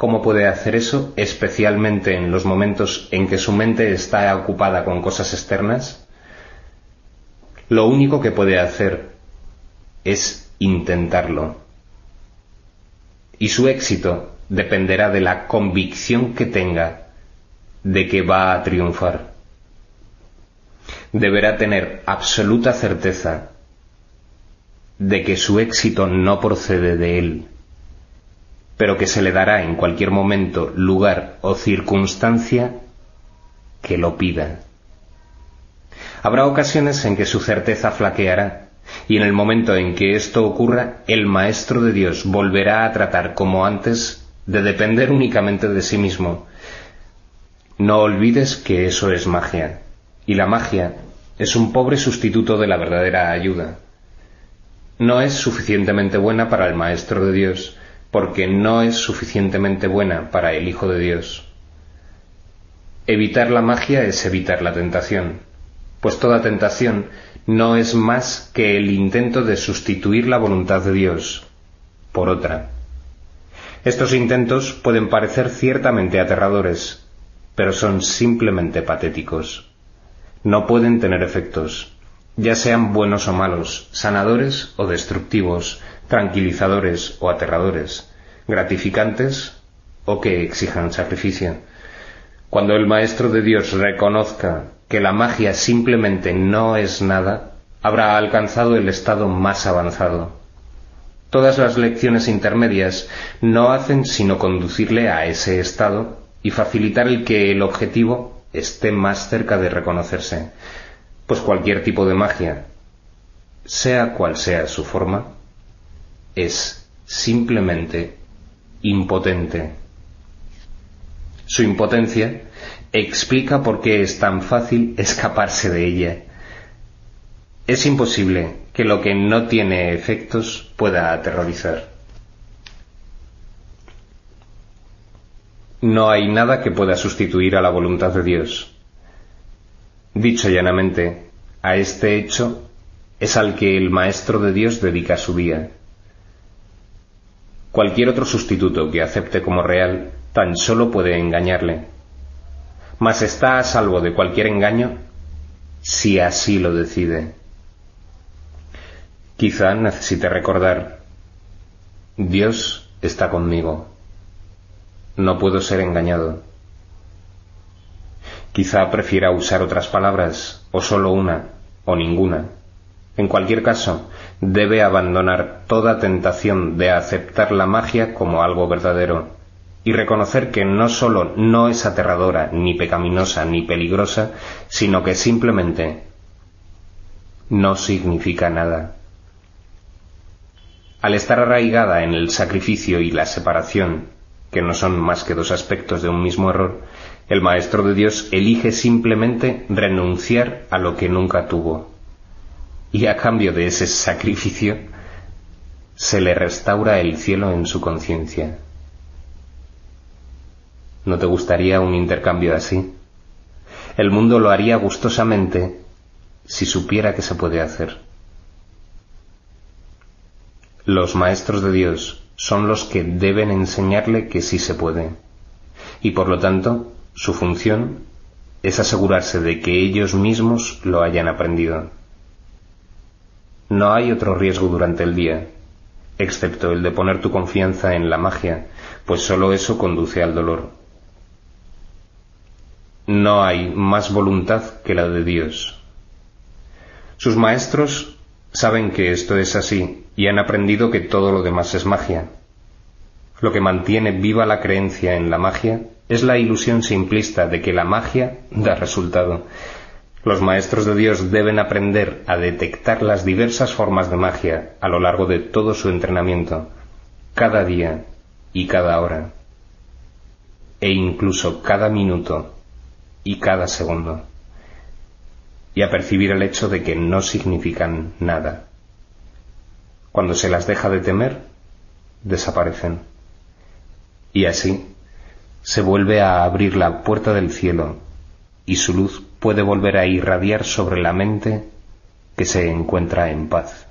¿Cómo puede hacer eso, especialmente en los momentos en que su mente está ocupada con cosas externas? Lo único que puede hacer es intentarlo. Y su éxito dependerá de la convicción que tenga de que va a triunfar. Deberá tener absoluta certeza de que su éxito no procede de él, pero que se le dará en cualquier momento, lugar o circunstancia que lo pida. Habrá ocasiones en que su certeza flaqueará, y en el momento en que esto ocurra, el Maestro de Dios volverá a tratar como antes de depender únicamente de sí mismo. No olvides que eso es magia, y la magia es un pobre sustituto de la verdadera ayuda. No es suficientemente buena para el Maestro de Dios, porque no es suficientemente buena para el Hijo de Dios. Evitar la magia es evitar la tentación pues toda tentación no es más que el intento de sustituir la voluntad de Dios por otra. Estos intentos pueden parecer ciertamente aterradores, pero son simplemente patéticos. No pueden tener efectos, ya sean buenos o malos, sanadores o destructivos, tranquilizadores o aterradores, gratificantes o que exijan sacrificio. Cuando el Maestro de Dios reconozca que la magia simplemente no es nada, habrá alcanzado el estado más avanzado. Todas las lecciones intermedias no hacen sino conducirle a ese estado y facilitar el que el objetivo esté más cerca de reconocerse, pues cualquier tipo de magia, sea cual sea su forma, es simplemente impotente. Su impotencia explica por qué es tan fácil escaparse de ella. Es imposible que lo que no tiene efectos pueda aterrorizar. No hay nada que pueda sustituir a la voluntad de Dios. Dicho llanamente, a este hecho es al que el Maestro de Dios dedica su día. Cualquier otro sustituto que acepte como real tan solo puede engañarle mas está a salvo de cualquier engaño si así lo decide. Quizá necesite recordar, Dios está conmigo, no puedo ser engañado. Quizá prefiera usar otras palabras, o solo una, o ninguna. En cualquier caso, debe abandonar toda tentación de aceptar la magia como algo verdadero y reconocer que no sólo no es aterradora, ni pecaminosa, ni peligrosa, sino que simplemente no significa nada. Al estar arraigada en el sacrificio y la separación, que no son más que dos aspectos de un mismo error, el Maestro de Dios elige simplemente renunciar a lo que nunca tuvo. Y a cambio de ese sacrificio, se le restaura el cielo en su conciencia. ¿No te gustaría un intercambio así? El mundo lo haría gustosamente si supiera que se puede hacer. Los maestros de Dios son los que deben enseñarle que sí se puede, y por lo tanto su función es asegurarse de que ellos mismos lo hayan aprendido. No hay otro riesgo durante el día, excepto el de poner tu confianza en la magia, pues sólo eso conduce al dolor. No hay más voluntad que la de Dios. Sus maestros saben que esto es así y han aprendido que todo lo demás es magia. Lo que mantiene viva la creencia en la magia es la ilusión simplista de que la magia da resultado. Los maestros de Dios deben aprender a detectar las diversas formas de magia a lo largo de todo su entrenamiento, cada día y cada hora, e incluso cada minuto y cada segundo y a percibir el hecho de que no significan nada. Cuando se las deja de temer, desaparecen. Y así se vuelve a abrir la puerta del cielo y su luz puede volver a irradiar sobre la mente que se encuentra en paz.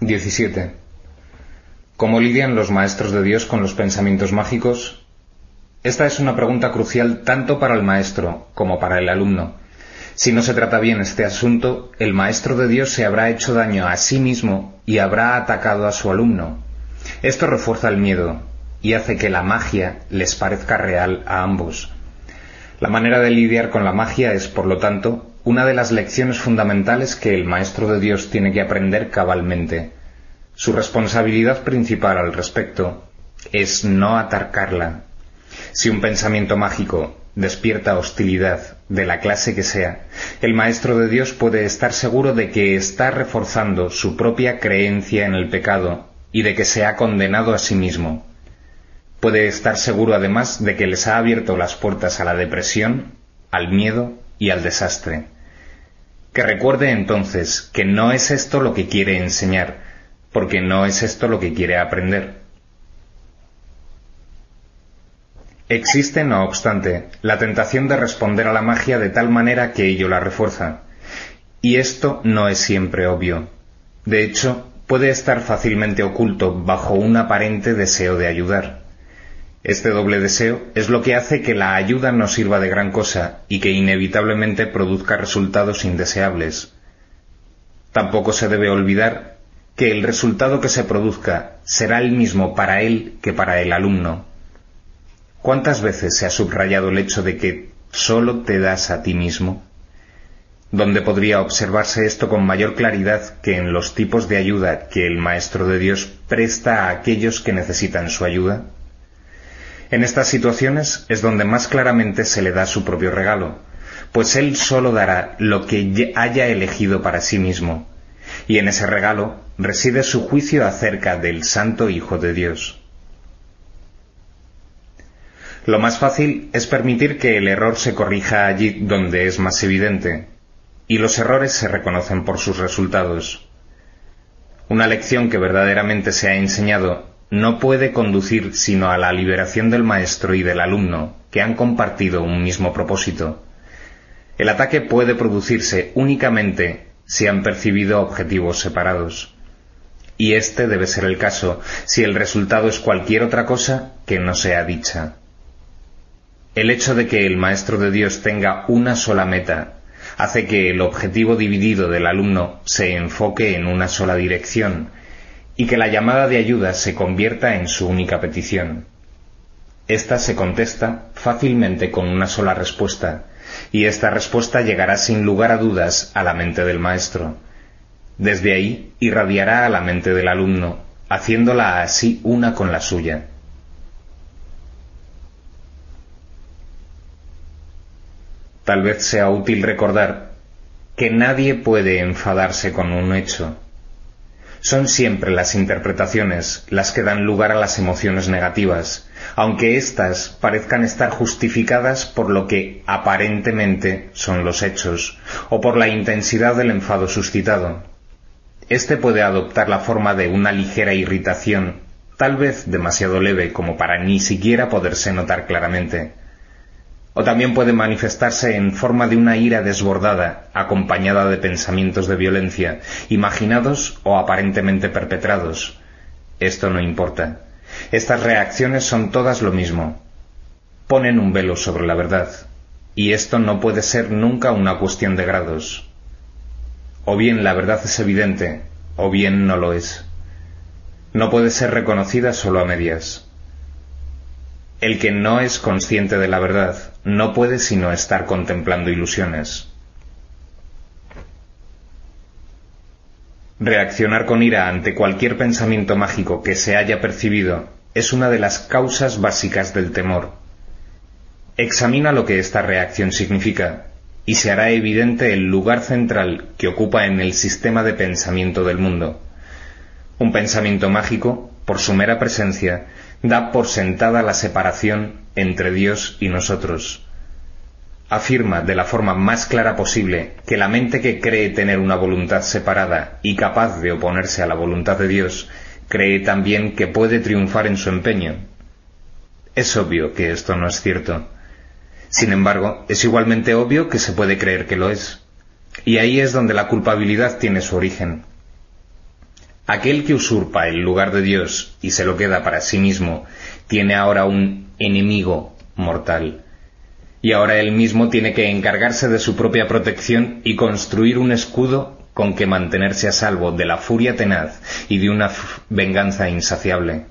XVII. ¿Cómo lidian los maestros de Dios con los pensamientos mágicos esta es una pregunta crucial tanto para el maestro como para el alumno. Si no se trata bien este asunto, el maestro de Dios se habrá hecho daño a sí mismo y habrá atacado a su alumno. Esto refuerza el miedo y hace que la magia les parezca real a ambos. La manera de lidiar con la magia es, por lo tanto, una de las lecciones fundamentales que el maestro de Dios tiene que aprender cabalmente. Su responsabilidad principal al respecto es no atacarla, si un pensamiento mágico despierta hostilidad de la clase que sea, el Maestro de Dios puede estar seguro de que está reforzando su propia creencia en el pecado y de que se ha condenado a sí mismo. Puede estar seguro además de que les ha abierto las puertas a la depresión, al miedo y al desastre. Que recuerde entonces que no es esto lo que quiere enseñar, porque no es esto lo que quiere aprender. Existe, no obstante, la tentación de responder a la magia de tal manera que ello la refuerza. Y esto no es siempre obvio. De hecho, puede estar fácilmente oculto bajo un aparente deseo de ayudar. Este doble deseo es lo que hace que la ayuda no sirva de gran cosa y que inevitablemente produzca resultados indeseables. Tampoco se debe olvidar que el resultado que se produzca será el mismo para él que para el alumno ¿Cuántas veces se ha subrayado el hecho de que solo te das a ti mismo? ¿Dónde podría observarse esto con mayor claridad que en los tipos de ayuda que el Maestro de Dios presta a aquellos que necesitan su ayuda? En estas situaciones es donde más claramente se le da su propio regalo, pues Él solo dará lo que haya elegido para sí mismo, y en ese regalo reside su juicio acerca del Santo Hijo de Dios. Lo más fácil es permitir que el error se corrija allí donde es más evidente, y los errores se reconocen por sus resultados. Una lección que verdaderamente se ha enseñado no puede conducir sino a la liberación del maestro y del alumno, que han compartido un mismo propósito. El ataque puede producirse únicamente si han percibido objetivos separados. Y este debe ser el caso si el resultado es cualquier otra cosa que no sea dicha. El hecho de que el maestro de Dios tenga una sola meta hace que el objetivo dividido del alumno se enfoque en una sola dirección y que la llamada de ayuda se convierta en su única petición. Esta se contesta fácilmente con una sola respuesta, y esta respuesta llegará sin lugar a dudas a la mente del maestro. Desde ahí irradiará a la mente del alumno, haciéndola así una con la suya. Tal vez sea útil recordar que nadie puede enfadarse con un hecho. Son siempre las interpretaciones las que dan lugar a las emociones negativas, aunque éstas parezcan estar justificadas por lo que aparentemente son los hechos, o por la intensidad del enfado suscitado. Este puede adoptar la forma de una ligera irritación, tal vez demasiado leve como para ni siquiera poderse notar claramente. O también puede manifestarse en forma de una ira desbordada, acompañada de pensamientos de violencia, imaginados o aparentemente perpetrados. Esto no importa. Estas reacciones son todas lo mismo. Ponen un velo sobre la verdad, y esto no puede ser nunca una cuestión de grados. O bien la verdad es evidente, o bien no lo es. No puede ser reconocida solo a medias. El que no es consciente de la verdad no puede sino estar contemplando ilusiones. Reaccionar con ira ante cualquier pensamiento mágico que se haya percibido es una de las causas básicas del temor. Examina lo que esta reacción significa y se hará evidente el lugar central que ocupa en el sistema de pensamiento del mundo. Un pensamiento mágico, por su mera presencia, da por sentada la separación entre Dios y nosotros afirma de la forma más clara posible que la mente que cree tener una voluntad separada y capaz de oponerse a la voluntad de Dios, cree también que puede triunfar en su empeño. Es obvio que esto no es cierto. Sin embargo, es igualmente obvio que se puede creer que lo es. Y ahí es donde la culpabilidad tiene su origen. Aquel que usurpa el lugar de Dios y se lo queda para sí mismo, tiene ahora un enemigo mortal y ahora él mismo tiene que encargarse de su propia protección y construir un escudo con que mantenerse a salvo de la furia tenaz y de una venganza insaciable.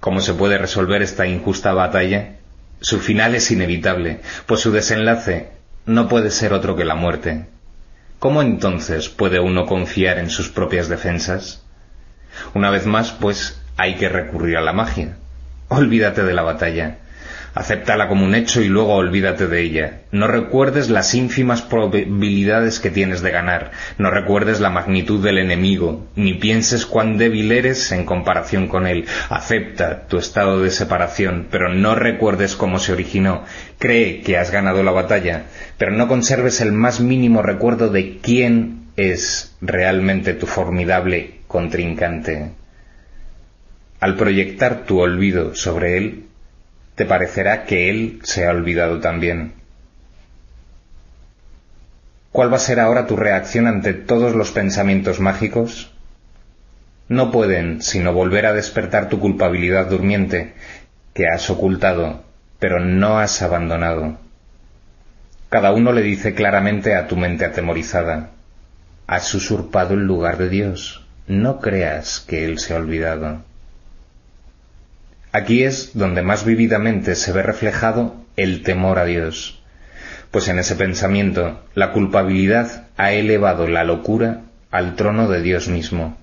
¿Cómo se puede resolver esta injusta batalla? Su final es inevitable, pues su desenlace no puede ser otro que la muerte. ¿Cómo entonces puede uno confiar en sus propias defensas? Una vez más, pues, hay que recurrir a la magia. Olvídate de la batalla. Acéptala como un hecho y luego olvídate de ella. No recuerdes las ínfimas probabilidades que tienes de ganar, no recuerdes la magnitud del enemigo, ni pienses cuán débil eres en comparación con él. Acepta tu estado de separación, pero no recuerdes cómo se originó. Cree que has ganado la batalla, pero no conserves el más mínimo recuerdo de quién es realmente tu formidable contrincante. Al proyectar tu olvido sobre él, te parecerá que Él se ha olvidado también. ¿Cuál va a ser ahora tu reacción ante todos los pensamientos mágicos? No pueden sino volver a despertar tu culpabilidad durmiente, que has ocultado, pero no has abandonado. Cada uno le dice claramente a tu mente atemorizada, has usurpado el lugar de Dios, no creas que Él se ha olvidado. Aquí es donde más vividamente se ve reflejado el temor a Dios, pues en ese pensamiento la culpabilidad ha elevado la locura al trono de Dios mismo.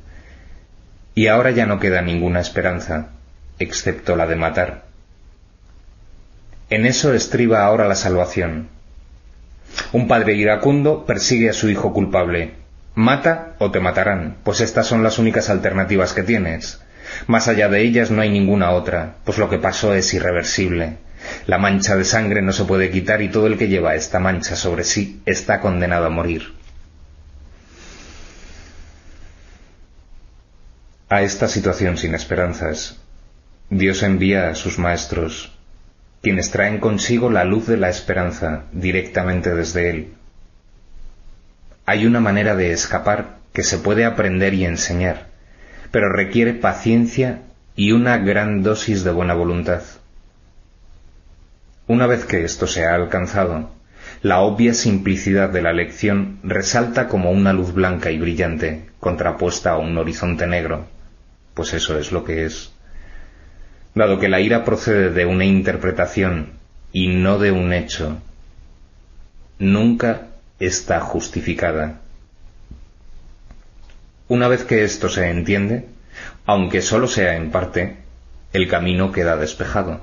Y ahora ya no queda ninguna esperanza, excepto la de matar. En eso estriba ahora la salvación. Un padre iracundo persigue a su hijo culpable. Mata o te matarán, pues estas son las únicas alternativas que tienes. Más allá de ellas no hay ninguna otra, pues lo que pasó es irreversible. La mancha de sangre no se puede quitar y todo el que lleva esta mancha sobre sí está condenado a morir. A esta situación sin esperanzas, Dios envía a sus maestros, quienes traen consigo la luz de la esperanza directamente desde Él. Hay una manera de escapar que se puede aprender y enseñar, pero requiere paciencia y una gran dosis de buena voluntad. Una vez que esto se ha alcanzado, la obvia simplicidad de la lección resalta como una luz blanca y brillante, contrapuesta a un horizonte negro, pues eso es lo que es. Dado que la ira procede de una interpretación y no de un hecho, nunca está justificada. Una vez que esto se entiende, aunque solo sea en parte, el camino queda despejado.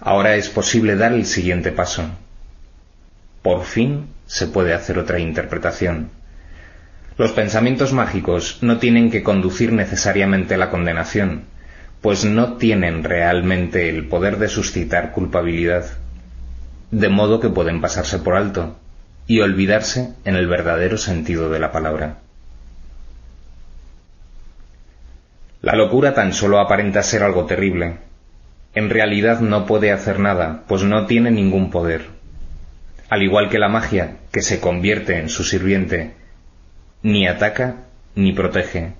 Ahora es posible dar el siguiente paso. Por fin se puede hacer otra interpretación. Los pensamientos mágicos no tienen que conducir necesariamente a la condenación, pues no tienen realmente el poder de suscitar culpabilidad, de modo que pueden pasarse por alto y olvidarse en el verdadero sentido de la palabra. La locura tan solo aparenta ser algo terrible. En realidad no puede hacer nada, pues no tiene ningún poder. Al igual que la magia, que se convierte en su sirviente, ni ataca ni protege.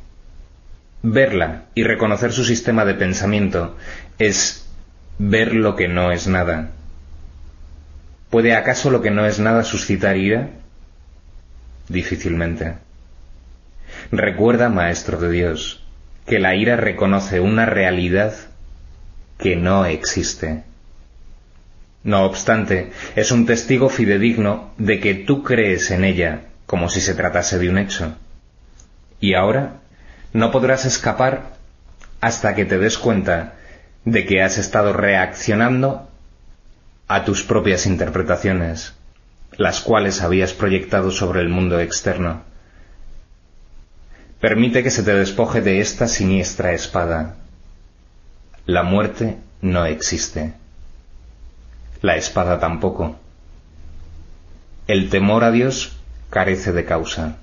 Verla y reconocer su sistema de pensamiento es ver lo que no es nada. ¿Puede acaso lo que no es nada suscitar ira? Difícilmente. Recuerda, Maestro de Dios, que la ira reconoce una realidad que no existe. No obstante, es un testigo fidedigno de que tú crees en ella como si se tratase de un hecho. Y ahora no podrás escapar hasta que te des cuenta de que has estado reaccionando a tus propias interpretaciones, las cuales habías proyectado sobre el mundo externo. Permite que se te despoje de esta siniestra espada. La muerte no existe. La espada tampoco. El temor a Dios carece de causa.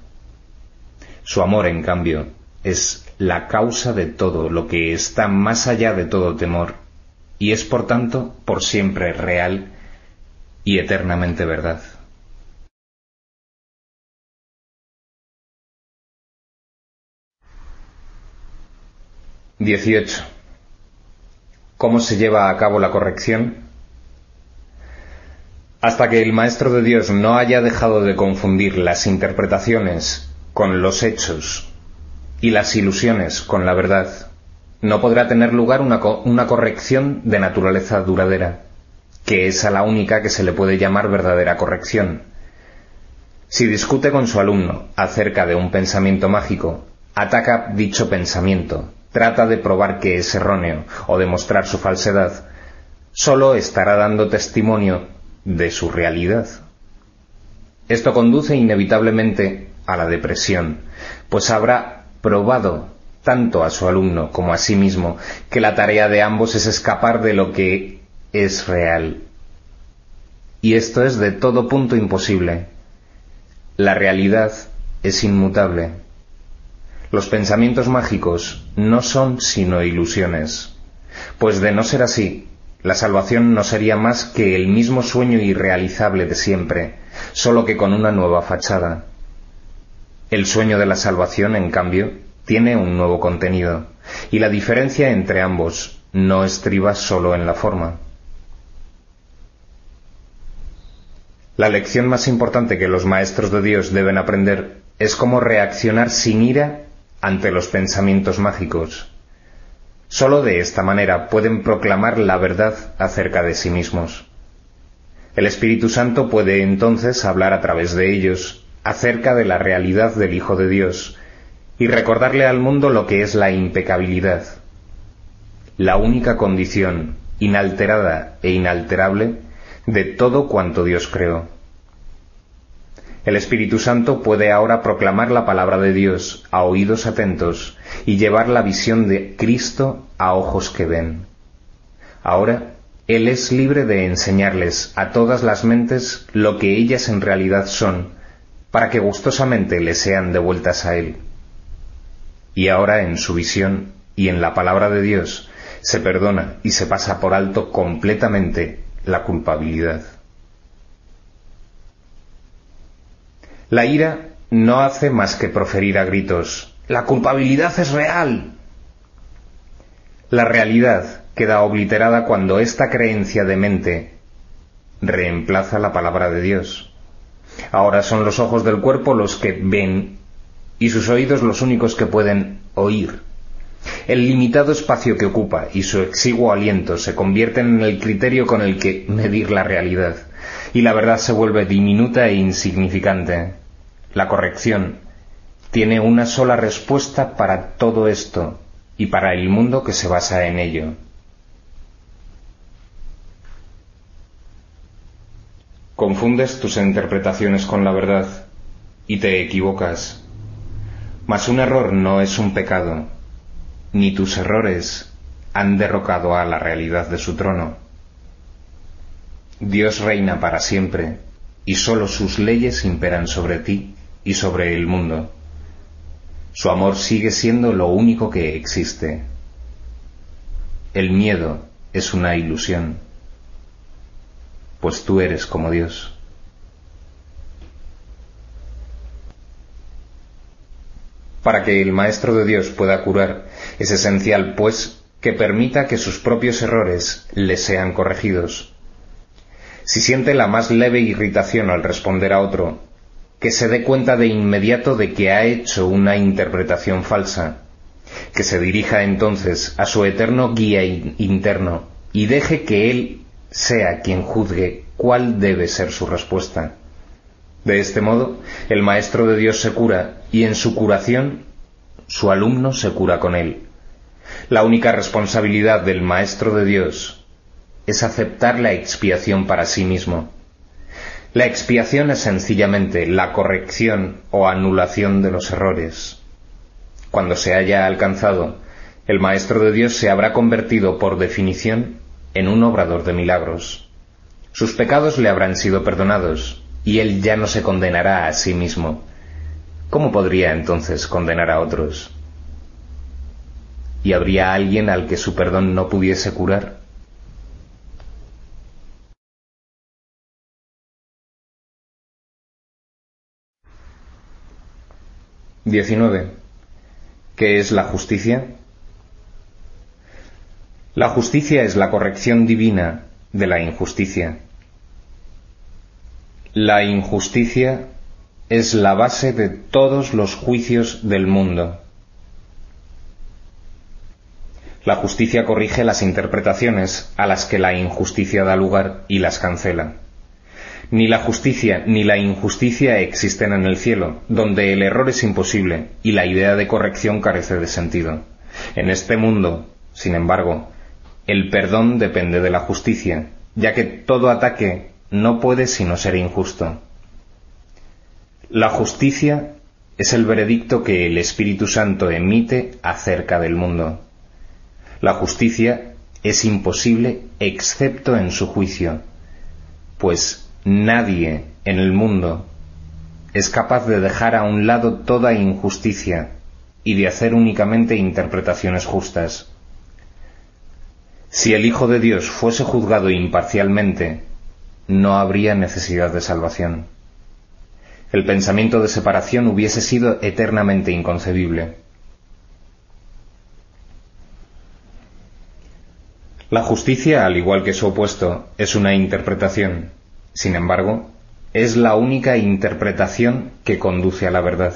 Su amor, en cambio, es la causa de todo lo que está más allá de todo temor y es por tanto por siempre real y eternamente verdad. 18. ¿Cómo se lleva a cabo la corrección? Hasta que el Maestro de Dios no haya dejado de confundir las interpretaciones con los hechos y las ilusiones con la verdad, no podrá tener lugar una, una, corrección de naturaleza duradera, que es a la única que se le puede llamar verdadera corrección. Si discute con su alumno acerca de un pensamiento mágico, ataca dicho pensamiento, trata de probar que es erróneo o demostrar su falsedad, solo estará dando testimonio de su realidad. Esto conduce inevitablemente a la depresión, pues habrá probado tanto a su alumno como a sí mismo que la tarea de ambos es escapar de lo que es real. Y esto es de todo punto imposible. La realidad es inmutable los pensamientos mágicos no son sino ilusiones, pues de no ser así, la salvación no sería más que el mismo sueño irrealizable de siempre, solo que con una nueva fachada. El sueño de la salvación, en cambio, tiene un nuevo contenido, y la diferencia entre ambos no estriba solo en la forma. La lección más importante que los maestros de Dios deben aprender es cómo reaccionar sin ira ante los pensamientos mágicos. Sólo de esta manera pueden proclamar la verdad acerca de sí mismos. El Espíritu Santo puede entonces hablar a través de ellos acerca de la realidad del Hijo de Dios y recordarle al mundo lo que es la impecabilidad, la única condición inalterada e inalterable de todo cuanto Dios creó. El Espíritu Santo puede ahora proclamar la palabra de Dios a oídos atentos y llevar la visión de Cristo a ojos que ven. Ahora, Él es libre de enseñarles a todas las mentes lo que ellas en realidad son, para que gustosamente le sean devueltas a Él. Y ahora en su visión y en la palabra de Dios se perdona y se pasa por alto completamente la culpabilidad. La ira no hace más que proferir a gritos La culpabilidad es real. La realidad queda obliterada cuando esta creencia de mente reemplaza la palabra de Dios. Ahora son los ojos del cuerpo los que ven y sus oídos los únicos que pueden oír. El limitado espacio que ocupa y su exiguo aliento se convierten en el criterio con el que medir la realidad, y la verdad se vuelve diminuta e insignificante. La corrección tiene una sola respuesta para todo esto y para el mundo que se basa en ello. Confundes tus interpretaciones con la verdad y te equivocas. Mas un error no es un pecado, ni tus errores han derrocado a la realidad de su trono. Dios reina para siempre, y sólo sus leyes imperan sobre ti y sobre el mundo. Su amor sigue siendo lo único que existe. El miedo es una ilusión pues tú eres como Dios. Para que el Maestro de Dios pueda curar, es esencial, pues, que permita que sus propios errores le sean corregidos. Si siente la más leve irritación al responder a otro, que se dé cuenta de inmediato de que ha hecho una interpretación falsa, que se dirija entonces a su eterno guía interno y deje que él sea quien juzgue cuál debe ser su respuesta. De este modo, el Maestro de Dios se cura y en su curación su alumno se cura con él. La única responsabilidad del Maestro de Dios es aceptar la expiación para sí mismo. La expiación es sencillamente la corrección o anulación de los errores. Cuando se haya alcanzado, el Maestro de Dios se habrá convertido por definición en un obrador de milagros. Sus pecados le habrán sido perdonados, y él ya no se condenará a sí mismo. ¿Cómo podría entonces condenar a otros? ¿Y habría alguien al que su perdón no pudiese curar? XIX. ¿Qué es la justicia? La justicia es la corrección divina de la injusticia. La injusticia es la base de todos los juicios del mundo. La justicia corrige las interpretaciones a las que la injusticia da lugar y las cancela. Ni la justicia ni la injusticia existen en el cielo, donde el error es imposible y la idea de corrección carece de sentido. En este mundo, sin embargo, el perdón depende de la justicia, ya que todo ataque no puede sino ser injusto. La justicia es el veredicto que el Espíritu Santo emite acerca del mundo. La justicia es imposible excepto en su juicio, pues nadie en el mundo es capaz de dejar a un lado toda injusticia y de hacer únicamente interpretaciones justas. Si el Hijo de Dios fuese juzgado imparcialmente, no habría necesidad de salvación. El pensamiento de separación hubiese sido eternamente inconcebible. La justicia, al igual que su opuesto, es una interpretación. Sin embargo, es la única interpretación que conduce a la verdad.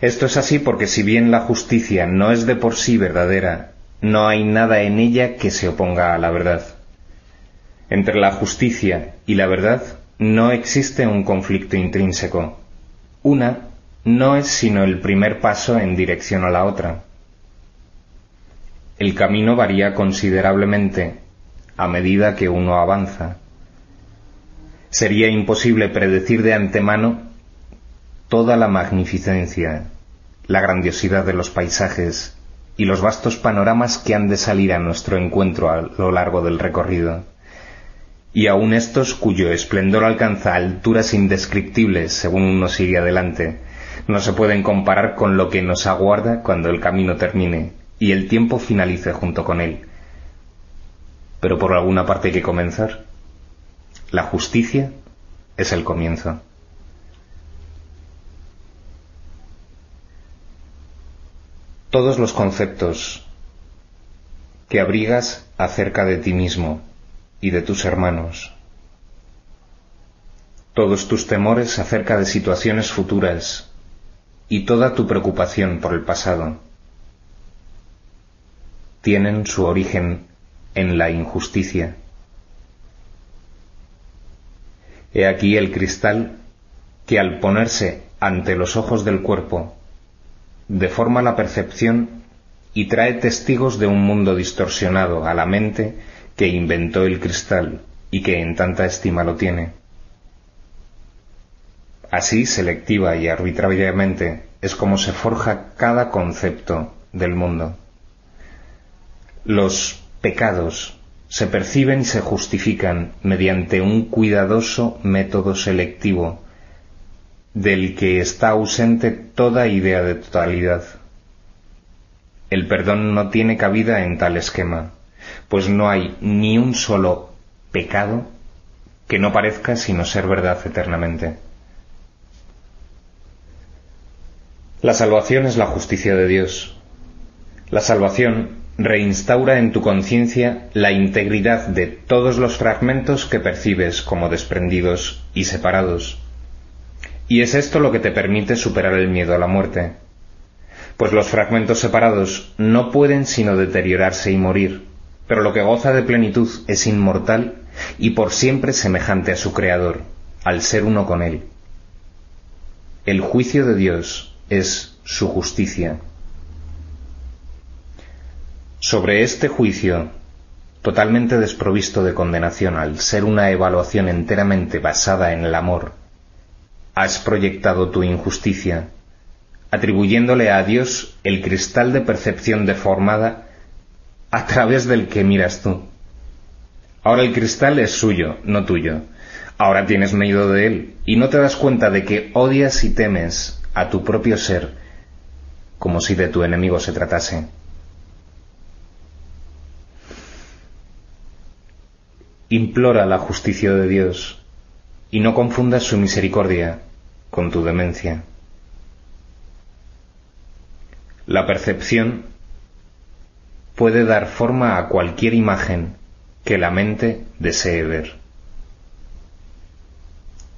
Esto es así porque si bien la justicia no es de por sí verdadera no hay nada en ella que se oponga a la verdad. Entre la justicia y la verdad no existe un conflicto intrínseco. Una no es sino el primer paso en dirección a la otra. El camino varía considerablemente a medida que uno avanza. Sería imposible predecir de antemano toda la magnificencia, la grandiosidad de los paisajes, y los vastos panoramas que han de salir a nuestro encuentro a lo largo del recorrido. Y aun estos cuyo esplendor alcanza alturas indescriptibles según uno sigue adelante, no se pueden comparar con lo que nos aguarda cuando el camino termine y el tiempo finalice junto con él. Pero por alguna parte hay que comenzar. La justicia es el comienzo. todos los conceptos que abrigas acerca de ti mismo y de tus hermanos todos tus temores acerca de situaciones futuras y toda tu preocupación por el pasado tienen su origen en la injusticia. He aquí el cristal que al ponerse ante los ojos del cuerpo deforma la percepción y trae testigos de un mundo distorsionado a la mente que inventó el cristal y que en tanta estima lo tiene. Así, selectiva y arbitrariamente, es como se forja cada concepto del mundo. Los pecados se perciben y se justifican mediante un cuidadoso método selectivo del que está ausente toda idea de totalidad. El perdón no tiene cabida en tal esquema, pues no hay ni un solo pecado que no parezca sino ser verdad eternamente. La salvación es la justicia de Dios. La salvación reinstaura en tu conciencia la integridad de todos los fragmentos que percibes como desprendidos y separados. Y es esto lo que te permite superar el miedo a la muerte, pues los fragmentos separados no pueden sino deteriorarse y morir, pero lo que goza de plenitud es inmortal y por siempre semejante a su Creador, al ser uno con Él. El juicio de Dios es su justicia. Sobre este juicio, totalmente desprovisto de condenación al ser una evaluación enteramente basada en el amor, has proyectado tu injusticia, atribuyéndole a Dios el cristal de percepción deformada a través del que miras tú. Ahora el cristal es suyo, no tuyo. Ahora tienes miedo de él y no te das cuenta de que odias y temes a tu propio ser como si de tu enemigo se tratase. Implora la justicia de Dios y no confundas su misericordia con tu demencia. La percepción puede dar forma a cualquier imagen que la mente desee ver.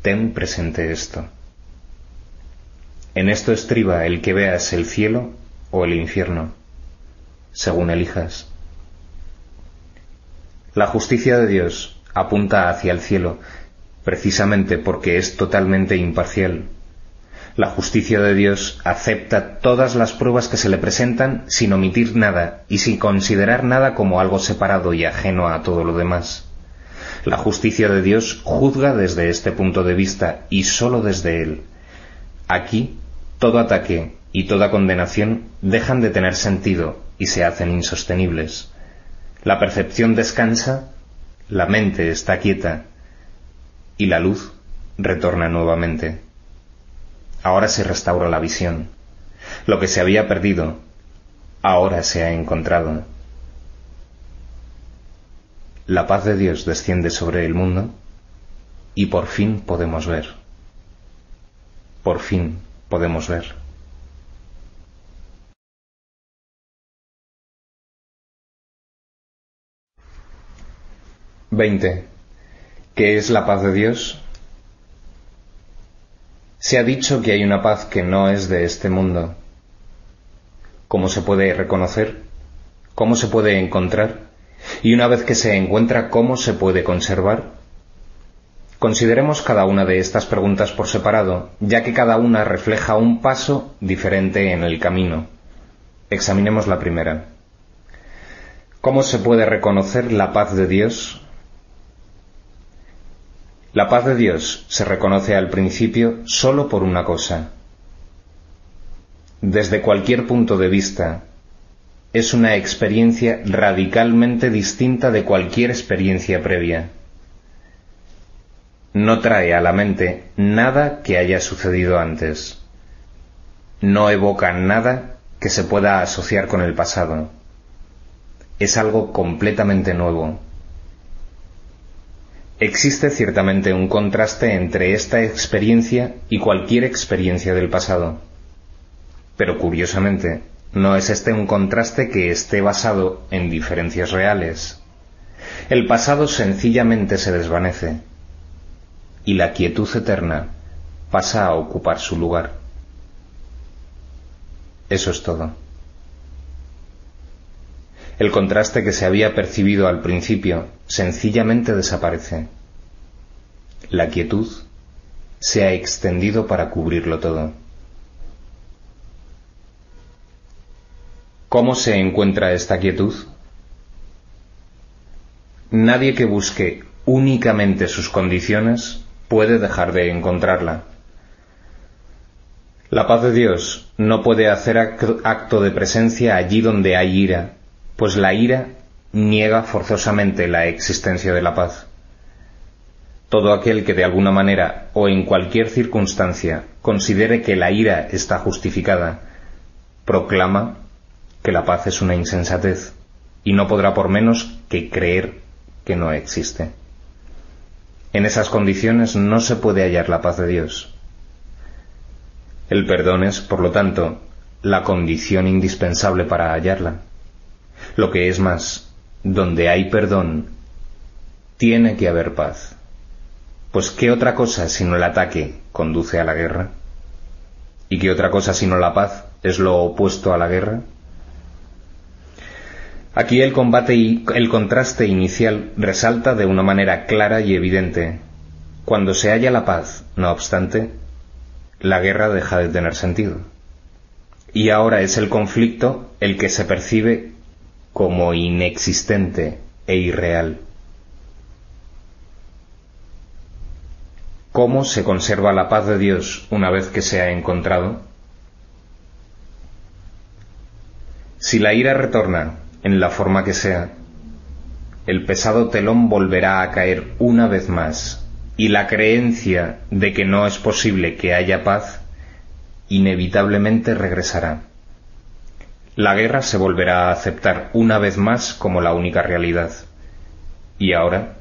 Ten presente esto. En esto estriba el que veas el cielo o el infierno, según elijas. La justicia de Dios apunta hacia el cielo, precisamente porque es totalmente imparcial. La justicia de Dios acepta todas las pruebas que se le presentan sin omitir nada y sin considerar nada como algo separado y ajeno a todo lo demás. La justicia de Dios juzga desde este punto de vista y sólo desde él. Aquí todo ataque y toda condenación dejan de tener sentido y se hacen insostenibles. La percepción descansa, la mente está quieta y la luz retorna nuevamente. Ahora se restaura la visión. Lo que se había perdido, ahora se ha encontrado. La paz de Dios desciende sobre el mundo y por fin podemos ver. Por fin podemos ver. Veinte. ¿Qué es la paz de Dios? Se ha dicho que hay una paz que no es de este mundo. ¿Cómo se puede reconocer? ¿Cómo se puede encontrar? Y una vez que se encuentra, ¿cómo se puede conservar? Consideremos cada una de estas preguntas por separado, ya que cada una refleja un paso diferente en el camino. Examinemos la primera. ¿Cómo se puede reconocer la paz de Dios? La paz de Dios se reconoce al principio solo por una cosa. Desde cualquier punto de vista, es una experiencia radicalmente distinta de cualquier experiencia previa no trae a la mente nada que haya sucedido antes. No evoca nada que se pueda asociar con el pasado. Es algo completamente nuevo. Existe ciertamente un contraste entre esta experiencia y cualquier experiencia del pasado. Pero curiosamente, no es este un contraste que esté basado en diferencias reales. El pasado sencillamente se desvanece y la quietud eterna pasa a ocupar su lugar. Eso es todo. El contraste que se había percibido al principio sencillamente desaparece. La quietud se ha extendido para cubrirlo todo. ¿Cómo se encuentra esta quietud? Nadie que busque únicamente sus condiciones puede dejar de encontrarla. La paz de Dios no puede hacer acto de presencia allí donde hay ira, pues la ira niega forzosamente la existencia de la paz. Todo aquel que de alguna manera o en cualquier circunstancia considere que la ira está justificada, proclama que la paz es una insensatez y no podrá por menos que creer que no existe. En esas condiciones no se puede hallar la paz de Dios. El perdón es, por lo tanto, la condición indispensable para hallarla. Lo que es más, donde hay perdón, tiene que haber paz. Pues ¿qué otra cosa sino el ataque conduce a la guerra? ¿Y qué otra cosa sino la paz es lo opuesto a la guerra? Aquí el combate y el contraste inicial resalta de una manera clara y evidente. Cuando se halla la paz, no obstante, la guerra deja de tener sentido. Y ahora es el conflicto el que se percibe como inexistente e irreal. ¿Cómo se conserva la paz de Dios una vez que se ha encontrado? Si la ira retorna en la forma que sea, el pesado telón volverá a caer una vez más y la creencia de que no es posible que haya paz inevitablemente regresará la guerra se volverá a aceptar una vez más como la única realidad. Y ahora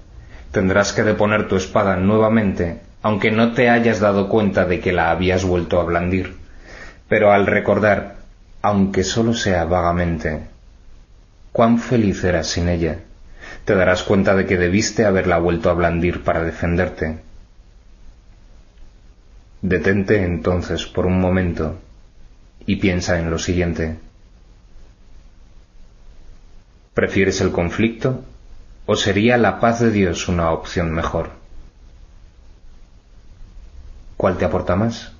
tendrás que deponer tu espada nuevamente, aunque no te hayas dado cuenta de que la habías vuelto a blandir. Pero al recordar, aunque solo sea vagamente, cuán feliz eras sin ella, te darás cuenta de que debiste haberla vuelto a blandir para defenderte. Detente entonces por un momento y piensa en lo siguiente. ¿Prefieres el conflicto o sería la paz de Dios una opción mejor? ¿Cuál te aporta más?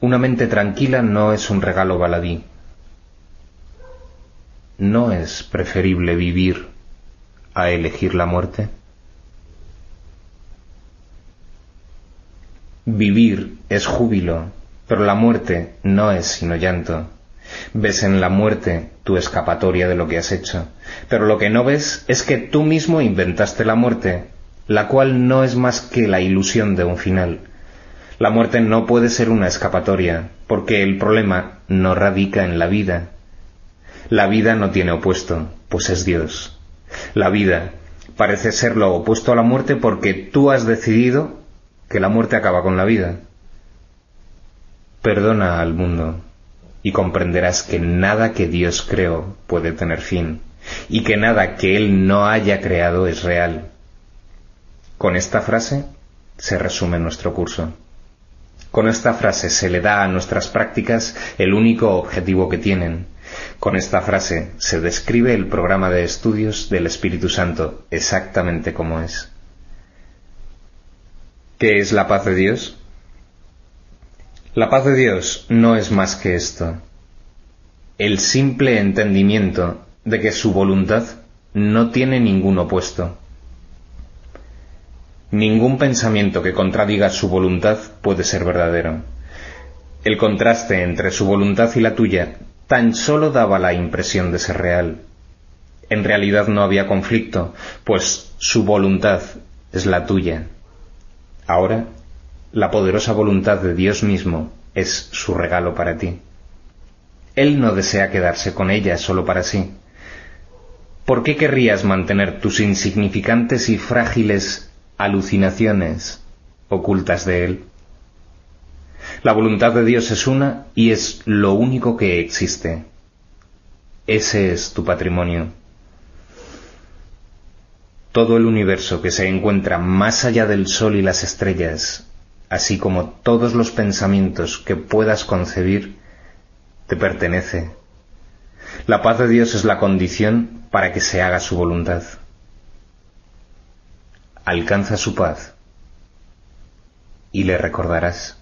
Una mente tranquila no es un regalo baladí. ¿No es preferible vivir a elegir la muerte? Vivir es júbilo, pero la muerte no es sino llanto. Ves en la muerte tu escapatoria de lo que has hecho, pero lo que no ves es que tú mismo inventaste la muerte, la cual no es más que la ilusión de un final. La muerte no puede ser una escapatoria, porque el problema no radica en la vida. La vida no tiene opuesto, pues es Dios. La vida parece ser lo opuesto a la muerte porque tú has decidido que la muerte acaba con la vida. Perdona al mundo y comprenderás que nada que Dios creó puede tener fin, y que nada que Él no haya creado es real. Con esta frase se resume nuestro curso. Con esta frase se le da a nuestras prácticas el único objetivo que tienen. Con esta frase se describe el programa de estudios del Espíritu Santo exactamente como es. ¿Qué es la paz de Dios? La paz de Dios no es más que esto, el simple entendimiento de que su voluntad no tiene ningún opuesto. Ningún pensamiento que contradiga su voluntad puede ser verdadero. El contraste entre su voluntad y la tuya tan solo daba la impresión de ser real. En realidad no había conflicto, pues su voluntad es la tuya. Ahora la poderosa voluntad de Dios mismo es su regalo para ti. Él no desea quedarse con ella solo para sí. ¿Por qué querrías mantener tus insignificantes y frágiles alucinaciones ocultas de Él? La voluntad de Dios es una y es lo único que existe. Ese es tu patrimonio. todo el universo que se encuentra más allá del sol y las estrellas, así como todos los pensamientos que puedas concebir, te pertenece. La paz de Dios es la condición para que se haga su voluntad. Alcanza su paz y le recordarás.